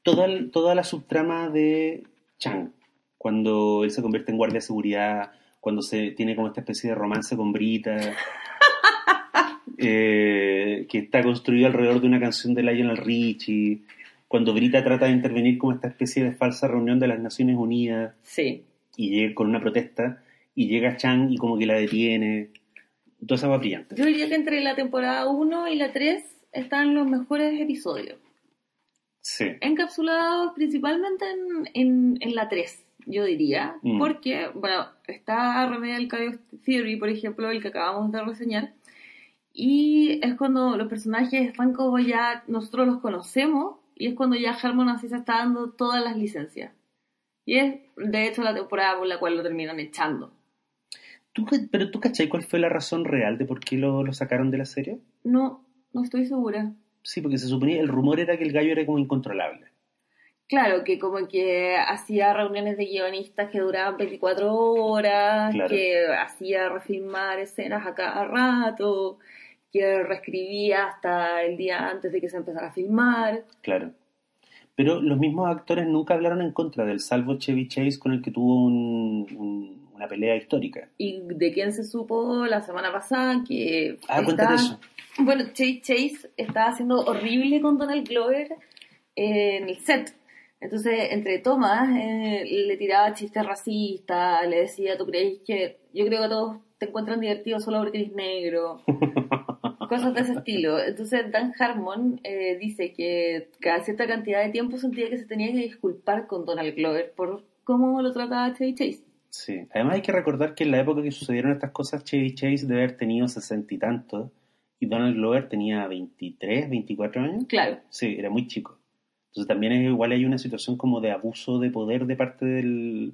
toda, el- toda la subtrama de Chang. Cuando él se convierte en guardia de seguridad, cuando se tiene como esta especie de romance con Brita. <laughs> eh, que está construido alrededor de una canción de Lionel Richie. Cuando Brita trata de intervenir como esta especie de falsa reunión de las Naciones Unidas Sí. Y llega con una protesta y llega Chang y como que la detiene. Toda esa va brillante. Yo diría que entre la temporada 1 y la 3 están los mejores episodios. Sí. Encapsulados principalmente en, en, en la 3, yo diría. Mm. Porque, bueno, está Remedial Chaos Theory, por ejemplo, el que acabamos de reseñar. Y es cuando los personajes están como ya nosotros los conocemos. Y es cuando ya Harmon así se está dando todas las licencias. Y es, de hecho, la temporada por la cual lo terminan echando. ¿Tú, pero tú cachai cuál fue la razón real de por qué lo, lo sacaron de la serie? No, no estoy segura. Sí, porque se suponía, el rumor era que el gallo era como incontrolable. Claro, que como que hacía reuniones de guionistas que duraban 24 horas, Claro. que hacía refilmar escenas a cada rato, que reescribía hasta el día antes de que se empezara a filmar. Claro. Pero los mismos actores nunca hablaron en contra del salvo Chevy Chase con el que tuvo un- un- una pelea histórica. Y de quién se supo la semana pasada que... Ah, cuéntate eso. Bueno, Chase Chase estaba haciendo horrible con Donald Glover en el set. Entonces, entre tomas, eh, le tiraba chistes racistas, le decía, ¿tú crees que yo creo que todos te encuentran divertido solo porque eres negro? <laughs> Cosas de ese estilo. Entonces, Dan Harmon eh, dice que cada cierta cantidad de tiempo sentía que se tenía que disculpar con Donald Glover por cómo lo trataba Chevy Chase. Sí. Además hay que recordar que en la época que sucedieron estas cosas, Chevy Chase debe haber tenido sesenta y tantos y Donald Glover tenía 23, 24 años. Claro, Sí, era muy chico. Entonces también es, igual hay una situación como de abuso de poder de parte del,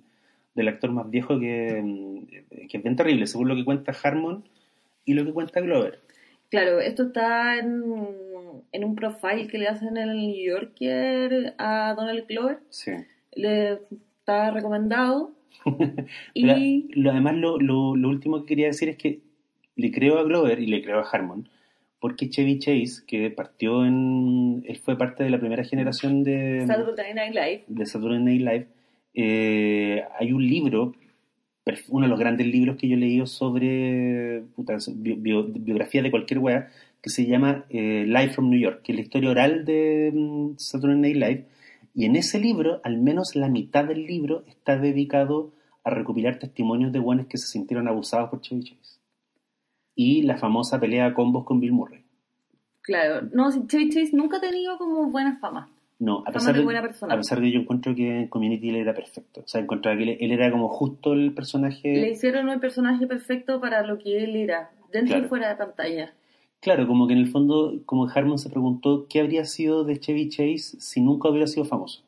del actor más viejo que, mm, que es bien terrible, según lo que cuenta Harmon y lo que cuenta Glover. Claro, esto está en, en un profile que le hacen en el New Yorker a Donald Glover. Sí. Le está recomendado. <laughs> Y lo- además, lo, lo- lo último que quería decir es que le creo a Glover y le creo a Harmon, porque Chevy Chase, que partió en. Él fue parte de la primera generación de. Saturday Night Live. de Saturday Night Live, eh, hay un libro, uno de los grandes libros que yo he leído sobre puta, bio- bio- biografía de cualquier wea, que se llama eh, Live from New York, que es la historia oral de mm, Saturday Night Live. Y en ese libro, al menos la mitad del libro está dedicado a recopilar testimonios de buenos que se sintieron abusados por Chevy Chase. Y la famosa pelea a combos con Bill Murray. Claro, no, Chevy Chase nunca ha tenido como buena fama. No, a pesar, de buena persona. a pesar de que yo encuentro que en Community él era perfecto. O sea, encontraba que él, él era como justo el personaje. Le hicieron un personaje perfecto para lo que él era, dentro Claro. y fuera de pantalla. Claro, como que en el fondo, como Harmon se preguntó qué habría sido de Chevy Chase si nunca hubiera sido famoso.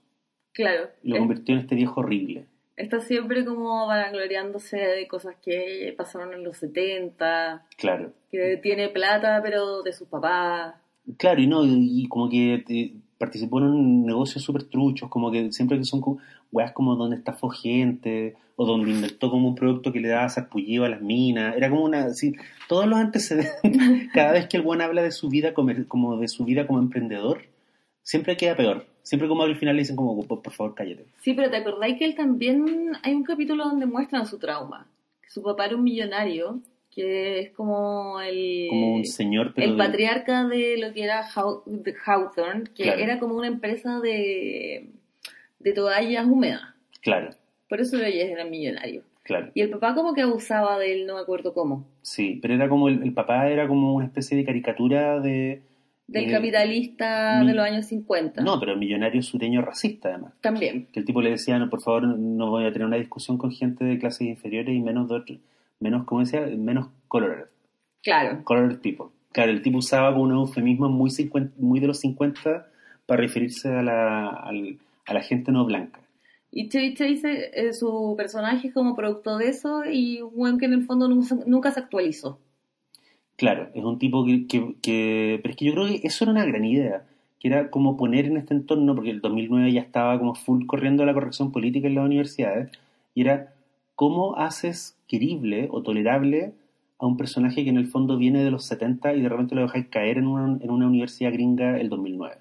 Claro, Y lo es- convirtió en este viejo horrible. está siempre como vanagloriándose de cosas que pasaron en los 70, Claro. que tiene plata pero de sus papás. Claro, y no, y, y como que eh, participó en un negocio súper truchos, como que siempre que son como, weas como donde estafó gente, o donde inventó como un producto que le daba sarpullido a las minas, era como una, así, todos los antecedentes, <laughs> cada vez que el buen habla de su vida como, como de su vida como emprendedor, siempre queda peor, siempre como al final le dicen como, por, por favor, cállate. Sí, pero ¿te acordáis que él también hay un capítulo donde muestran su trauma? Su papá era un millonario, que es como el, Como un señor, pero el de- patriarca de lo que era Haw- Hawthorne, que Claro. era como una empresa de, de toallas húmedas. Claro, Por eso ellos eran millonarios. claro. Y el papá como que abusaba de él, no me acuerdo cómo. Sí, pero era como el, el papá era como una especie de caricatura de... Del de- capitalista mi- de los años 50. No, pero millonario sureño racista además. También. Que el tipo le decía, no, por favor, no voy a tener una discusión con gente de clases inferiores y menos de otro- menos, ¿cómo decía? Menos colored, Claro. colored people. Claro, el tipo usaba como un eufemismo muy, 50 muy de los 50 para referirse a la, al- a la gente no blanca. Y Chevy Chase, eh, su personaje es como producto de eso y un weón que en el fondo nunca, se- nunca se actualizó. Claro, es un tipo que, que, que- Pero es que yo creo que eso era una gran idea, que era como poner en este entorno, porque el 2009 ya estaba como full corriendo la corrección política en las universidades, y era cómo haces querible o tolerable a un personaje que en el fondo viene de los 70 y de repente lo dejáis caer en una, en una universidad gringa el 2009.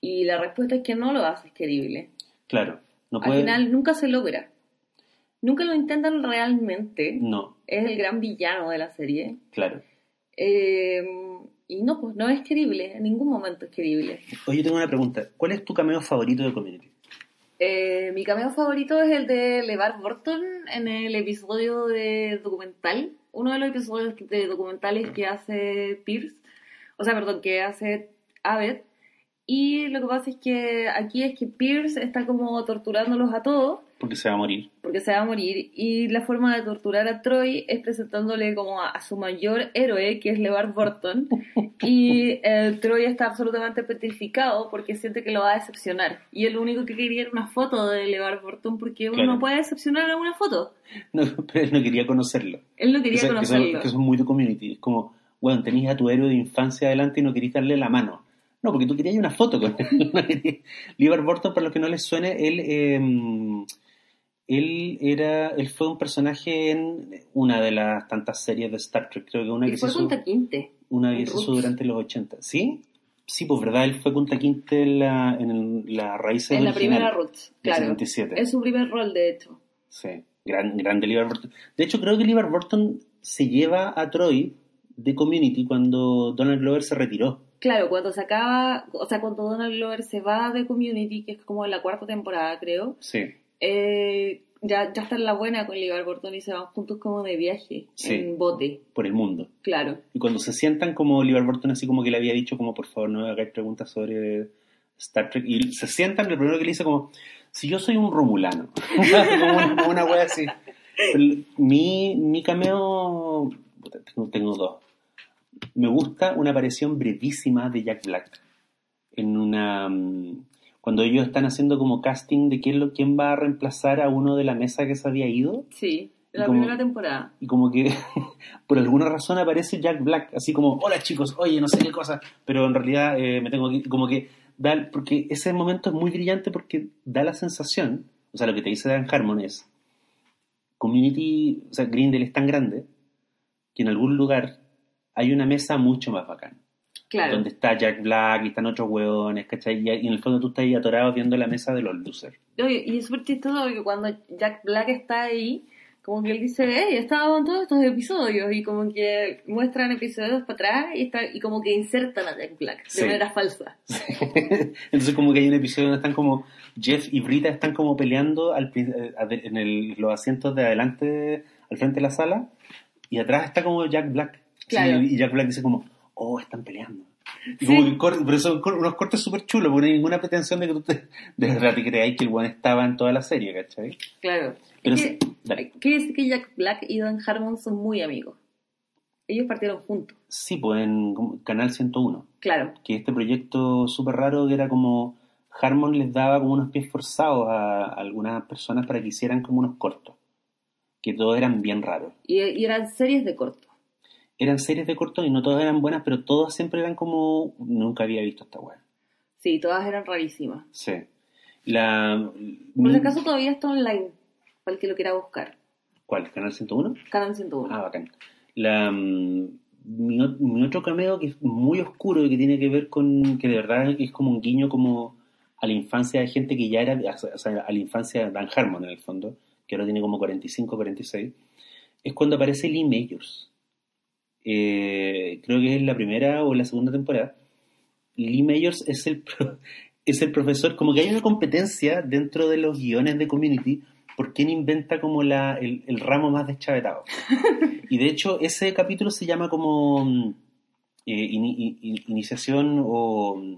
Y la respuesta es que no lo haces querible. Claro, no Al puede... final nunca se logra. Nunca lo intentan realmente. No, Es el gran villano de la serie. claro. Eh, y no, pues no es querible. En ningún momento es querible. Oye, tengo una pregunta. ¿Cuál es tu cameo favorito de Community? Eh, mi cameo favorito es el de LeVar Burton en el episodio de documental. Uno de los episodios de documentales que hace Pierce. O sea, perdón, que hace Abed. Y lo que pasa es que aquí es que Pierce está como torturándolos a todos Porque se va a morir. porque se va a morir. Y la forma de torturar a Troy es presentándole como a, a su mayor héroe, que es LeVar Burton. <laughs> Y eh, Troy está absolutamente petrificado porque siente que lo va a decepcionar. Y él lo único que quería era una foto de LeVar Burton porque uno Claro. no puede decepcionar a una foto. No, pero él no quería conocerlo. Él no quería que conocerlo. que muy de community. Es como, bueno, tenías a tu héroe de infancia adelante y no querías darle la mano. No, porque tú querías una foto con él. <laughs> Libar Burton, para los que no les suene, él, eh, él, era, él fue un personaje en una de las tantas series de Star Trek. Creo que una y que se fue hizo, Quinte. una que se hizo durante los 80. ¿Sí? Sí, pues verdad, él fue Punta Quinte en la, en el- la raíz En la primera Roots, claro. 77. Es su primer rol, de hecho. Sí, gran, grande Libar Burton. De hecho, creo que Libar Burton se lleva a Troy de Community cuando Donald Glover se retiró. Claro, cuando se acaba, o sea, cuando Donald Glover se va de Community, que es como en la cuarta temporada, creo, Sí, eh, ya, ya está en la buena con LeVar Burton y se van juntos como de viaje, Sí. en bote, por el mundo. claro. Y cuando se sientan como Libar Burton, así como que le había dicho, como por favor no me hagáis preguntas sobre Star Trek. Y se sientan, lo primero que le dice como, si yo soy un romulano. <laughs> como una, como una wea así. Pero mi, mi cameo, tengo, tengo dos. Me gusta una aparición brevísima de Jack Black. En una... Cuando ellos están haciendo como casting de quién, lo, quién va a reemplazar a uno de la mesa que se había ido. Sí, la como- primera temporada. Y como que <laughs> por alguna razón aparece Jack Black, así como, hola chicos, oye, no sé qué cosa, pero en realidad eh, me tengo que ir", como que da, porque ese momento es muy brillante porque da la sensación, o sea, lo que te dice Dan Harmon es, Community, o sea, Grindel es tan grande que en algún lugar hay una mesa mucho más bacán, Claro. donde está Jack Black y están otros hueones, ¿cachai? Y, y en el fondo tú estás ahí atorado viendo la mesa de los losers. Y es súper chistoso porque cuando Jack Black está ahí, como que él dice, hey, estaba en todos estos episodios, y como que muestran episodios para atrás y, está, y como que insertan a Jack Black de Sí. manera falsa. <laughs> Entonces como que hay un episodio donde están como Jeff y Brita están como peleando al eh, en el- los asientos de adelante, al frente de la sala, y atrás está como Jack Black. Sí, y Jack Black dice como, oh, están peleando. Y Sí. pero son unos cortes súper chulos, porque no hay ninguna pretensión de que tú te, de verdad te creáis que el buen estaba en toda la serie, ¿cachai? Claro. Pero Es sí, que, dale. quiere decir que Jack Black y Dan Harmon son muy amigos. Ellos partieron juntos. Sí, pues en Canal 101. Claro. que este proyecto súper raro que era como Harmon les daba como unos pies forzados a, a algunas personas para que hicieran como unos cortos, que todos eran bien raros. Y, y eran series de corto. Eran series de cortos y no todas eran buenas, pero todas siempre eran como nunca había visto esta weá. Sí, todas eran rarísimas. Sí. La Por si acaso todavía está online, para el que lo quiera buscar. ¿Cuál? ¿Canal 101? Canal 101. Ah, bacán. La, mm, mi, mi otro cameo que es muy oscuro y que tiene que ver con que de verdad es como un guiño como a la infancia de gente que ya era, o sea, a la infancia de Dan Harmon en el fondo, que ahora tiene como 45, 46, es cuando aparece Lee Majors. Eh, creo que es la primera o la segunda temporada. Lee Majors es el, pro- <laughs> es el profesor, como que hay una competencia dentro de los guiones de Community por quién inventa como la, el, el ramo más deschavetado. <laughs> y de hecho ese capítulo se llama como mm, eh, iniciación o mm,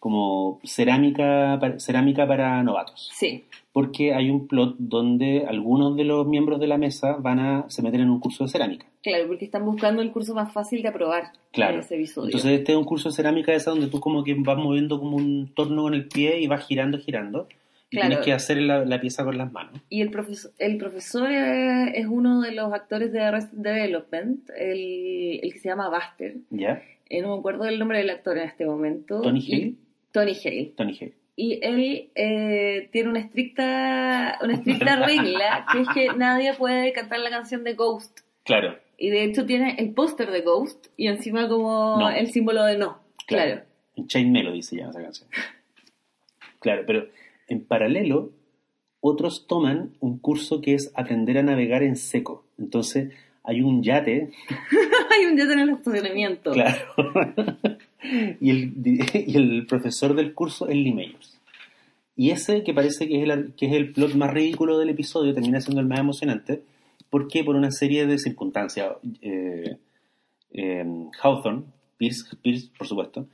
como cerámica, para- cerámica para novatos. Sí, Porque hay un plot donde algunos de los miembros de la mesa van a se meten en un curso de cerámica. Claro, porque están buscando el curso más fácil de aprobar Claro. en ese episodio. Entonces este es un curso de cerámica esa donde tú como que vas moviendo como un torno con el pie y vas girando, girando. Y Claro. tienes que hacer la, la pieza con las manos. Y el profesor, el profesor es uno de los actores de Arrested Development, el, el que se llama Buster. ¿Ya? Eh, no me acuerdo del nombre del actor en este momento. Tony Hale. Tony Hale. Tony Hale. Y él eh, tiene una estricta, una estricta regla, que es que <laughs> nadie puede cantar la canción de Ghost. Claro. Y de hecho tiene el póster de Ghost y encima como No. el símbolo de no. Claro. En Chain Melody se llama esa canción. Claro, pero en paralelo, otros toman un curso que es aprender a navegar en seco. Entonces, hay un yate, <laughs> Hay un día en el estacionamiento. claro, <laughs> y, el, y el profesor del curso es Lee Mayors. Y ese que parece que es, el, que es el plot más ridículo del episodio termina siendo el más emocionante, porque por una serie de circunstancias, eh, eh, Hawthorne, Pierce, Pierce, por supuesto,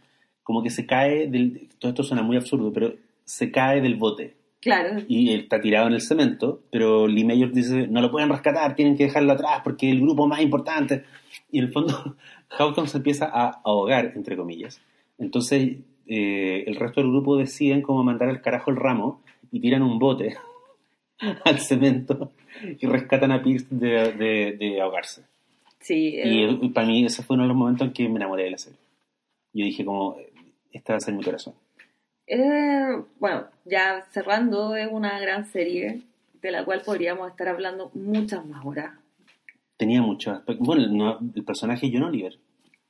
como que se cae del... Todo esto suena muy absurdo, pero se cae del bote Claro. y él está tirado en el cemento, pero Lee Mayors dice, no lo pueden rescatar, tienen que dejarlo atrás porque el grupo más importante. Y en el fondo, <laughs> Hawthorne se empieza a ahogar, entre comillas. Entonces, eh, el resto del grupo deciden cómo mandar al carajo el ramo y tiran un bote <laughs> al cemento y rescatan a Pierce de, de- de ahogarse. Sí. Y, eh, el- para mí ese fue uno de los momentos en que me enamoré de la serie. Yo dije como, este va a ser mi corazón. Eh, bueno, ya cerrando, es una gran serie de la cual podríamos estar hablando muchas más horas. Tenía muchos aspectos. Bueno, no- el personaje John Oliver.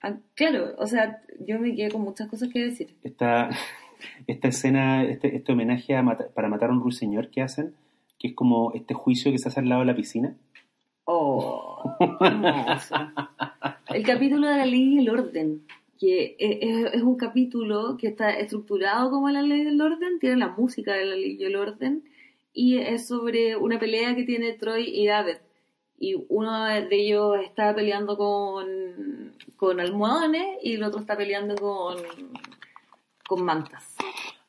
Ah, claro, o sea, yo me quedé con muchas cosas que decir. esta, <laughs> esta escena, este, este homenaje a mata- para matar a un ruiseñor que hacen, que es como este juicio que se hace al lado de la piscina. Oh, hermoso. El capítulo de la ley y el orden, que es, es un capítulo que está estructurado como la ley del orden, tiene la música de la ley y el orden, y es sobre una pelea que tiene Troy y David. Y uno de ellos está peleando con, con almohadones y el otro está peleando con, con mantas.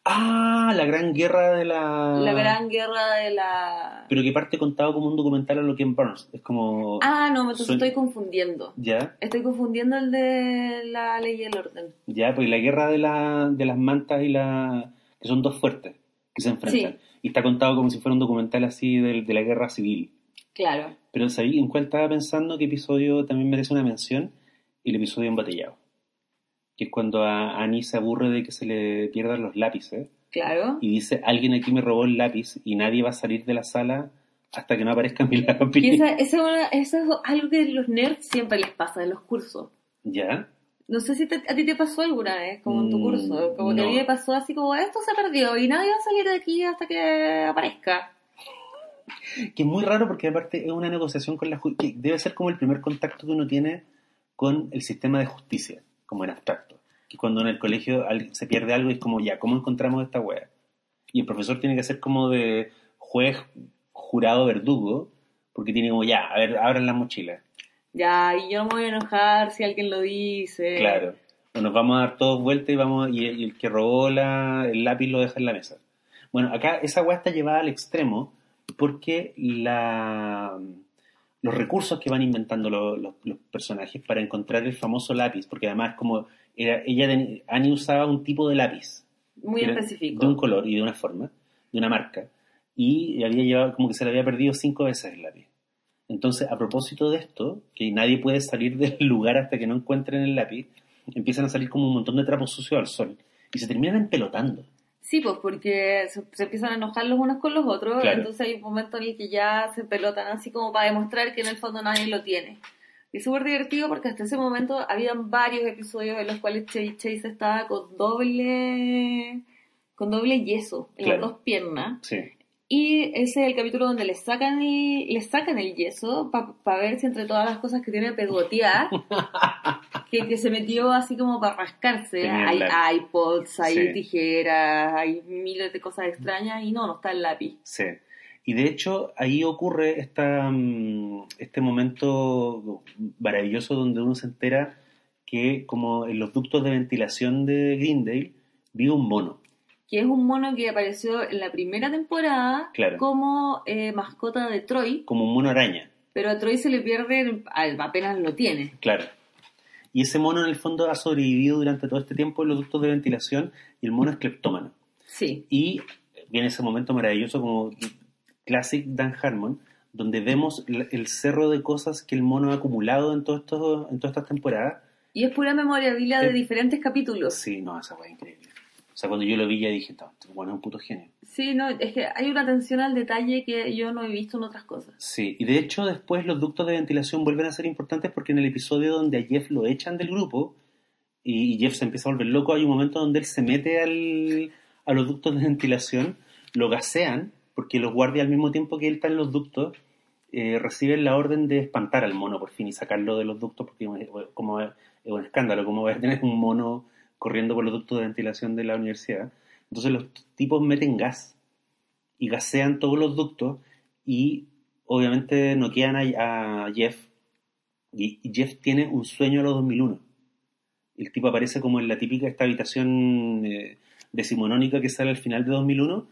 Ah, la gran guerra de la... La gran guerra de la... Pero que parte contado como un documental a lo que en Burns. Es como... Ah, no, entonces Suena- estoy confundiendo. Ya, Estoy confundiendo el de la ley y el orden. ya, pues la guerra de, la, de las mantas y la... que son dos fuertes que se enfrentan. Y está contado como si fuera un documental así de, de la guerra civil. Claro. Pero ¿sabí en cuál estaba pensando qué episodio también merece una mención? El episodio embotellado. Que es cuando a Annie se aburre de que se le pierdan los lápices Claro. y dice, alguien aquí me robó el lápiz y nadie va a salir de la sala hasta que no aparezca mi lápiz. esa, eso es algo que los nerds siempre les pasa en los cursos. ¿Ya? No sé si te- a ti te pasó alguna vez, como en tu Mm, curso. Como que a mí no. me pasó así como, esto se perdió y nadie va a salir de aquí hasta que aparezca. Que es muy raro porque aparte es una negociación con la justicia, debe ser como el primer contacto que uno tiene con el sistema de justicia, como en abstracto. Que cuando en el colegio se pierde algo es como, ya, ¿cómo encontramos esta wea? Y el profesor tiene que ser como de juez, jurado, verdugo, porque tiene como, ya, a ver, abran la mochila. Ya, y yo no me voy a enojar si alguien lo dice. Claro. O nos vamos a dar todos vueltas y vamos y, y el que robó la, el lápiz lo deja en la mesa. Bueno, acá esa weá está llevada al extremo porque la, los recursos que van inventando lo- lo- los personajes para encontrar el famoso lápiz, porque además es como era, ella Annie usaba un tipo de lápiz Muy específico. de un color y de una forma, de una marca, y había llevado como que se le había perdido cinco veces el lápiz. Entonces, a propósito de esto, que nadie puede salir del lugar hasta que no encuentren el lápiz, empiezan a salir como un montón de trapos sucios al sol y se terminan empelotando. Sí, pues porque se, se empiezan a enojar los unos con los otros, Claro. entonces hay un momento en el que ya se pelotan así como para demostrar que en el fondo nadie lo tiene. Y súper divertido porque hasta ese momento habían varios episodios en los cuales Chase, Chase estaba con doble con doble yeso en Claro. las dos piernas. Sí. Y ese es el capítulo donde le sacan el, le sacan el yeso para ver si entre todas las cosas que tiene pegoteadas, <laughs> que, que se metió así como para rascarse. Hay lápiz. iPods, hay Sí. tijeras, hay miles de cosas extrañas y no, no está el lápiz. Sí. Y de hecho, ahí ocurre esta, mm, este momento maravilloso donde uno se entera que, como en los ductos de ventilación de Greendale, vive un mono. Que es un mono que apareció en la primera temporada Claro. como eh, mascota de Troy, como un mono araña, pero a Troy se le pierde apenas lo tiene. claro. Y ese mono en el fondo ha sobrevivido durante todo este tiempo en los ductos de ventilación y el mono es cleptómano. Sí, Y viene ese momento maravilloso como Classic Dan Harmon, donde vemos el cerro de cosas que el mono ha acumulado en, todo esto, en todas estas temporadas. y es pura memorabilia de Eh, diferentes capítulos. Sí, no, esa fue increíble. O sea, cuando yo lo vi ya dije, "No, este bueno es un puto genio. Sí, no, es que hay una atención al detalle que yo no he visto en otras cosas. Sí, y de hecho después los ductos de ventilación vuelven a ser importantes porque en el episodio donde a Jeff lo echan del grupo y Jeff se empieza a volver loco, hay un momento donde él se mete al, a los ductos de ventilación, lo gasean, porque los guardias al mismo tiempo que él está en los ductos, eh, reciben la orden de espantar al mono por fin y sacarlo de los ductos porque es- como es, un escándalo, como va a tener un mono corriendo por los ductos de ventilación de la universidad. Entonces los tipos meten gas y gasean todos los ductos y obviamente noquean a, a Jeff y, Jeff tiene un sueño a los 2001. El tipo aparece como en la típica esta habitación eh, decimonónica que sale al final de 2001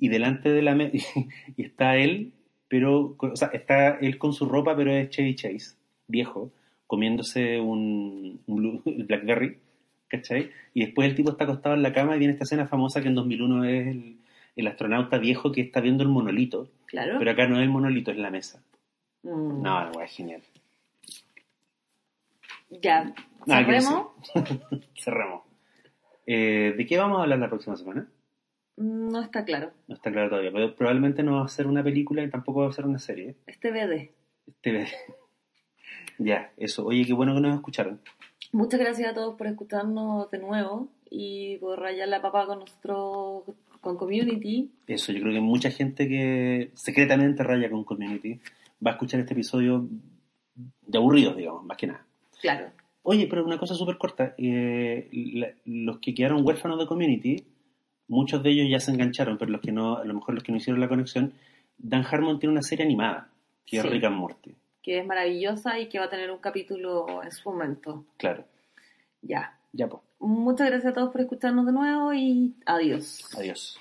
y delante de la <laughs> y está él, pero o sea, está él con su ropa, pero es Chevy Chase, viejo, comiéndose un, <laughs> Blackberry, ¿cachai? Y después el tipo está acostado en la cama y viene esta escena famosa que en 2001 es el, el astronauta viejo que está viendo el monolito, Claro. pero acá no es el monolito, es la mesa. Mm. No, es genial. Ya, Nada que cerremos. <laughs> Cerramos. Eh, ¿De qué vamos a hablar la próxima semana? Mm, No está claro. No está claro todavía, pero probablemente no va a ser una película y tampoco va a ser una serie. Este BD. Este- ya, eso. Oye, qué bueno que nos escucharon. Muchas gracias a todos por escucharnos de nuevo y por rayar la papa con nuestro con community. Eso, yo creo que mucha gente que secretamente raya con Community va a escuchar este episodio de aburridos, digamos, más que nada. Claro. Oye, pero una cosa súper corta. eh, la- los que quedaron huérfanos de Community, muchos de ellos ya se engancharon, pero los que no, a lo mejor los que no hicieron la conexión, Dan Harmon tiene una serie animada, que es. Rick and Morty. Que es maravillosa y que va a tener un capítulo en su momento. Claro. Ya. Ya, pues. Muchas gracias a todos por escucharnos de nuevo y adiós. Adiós.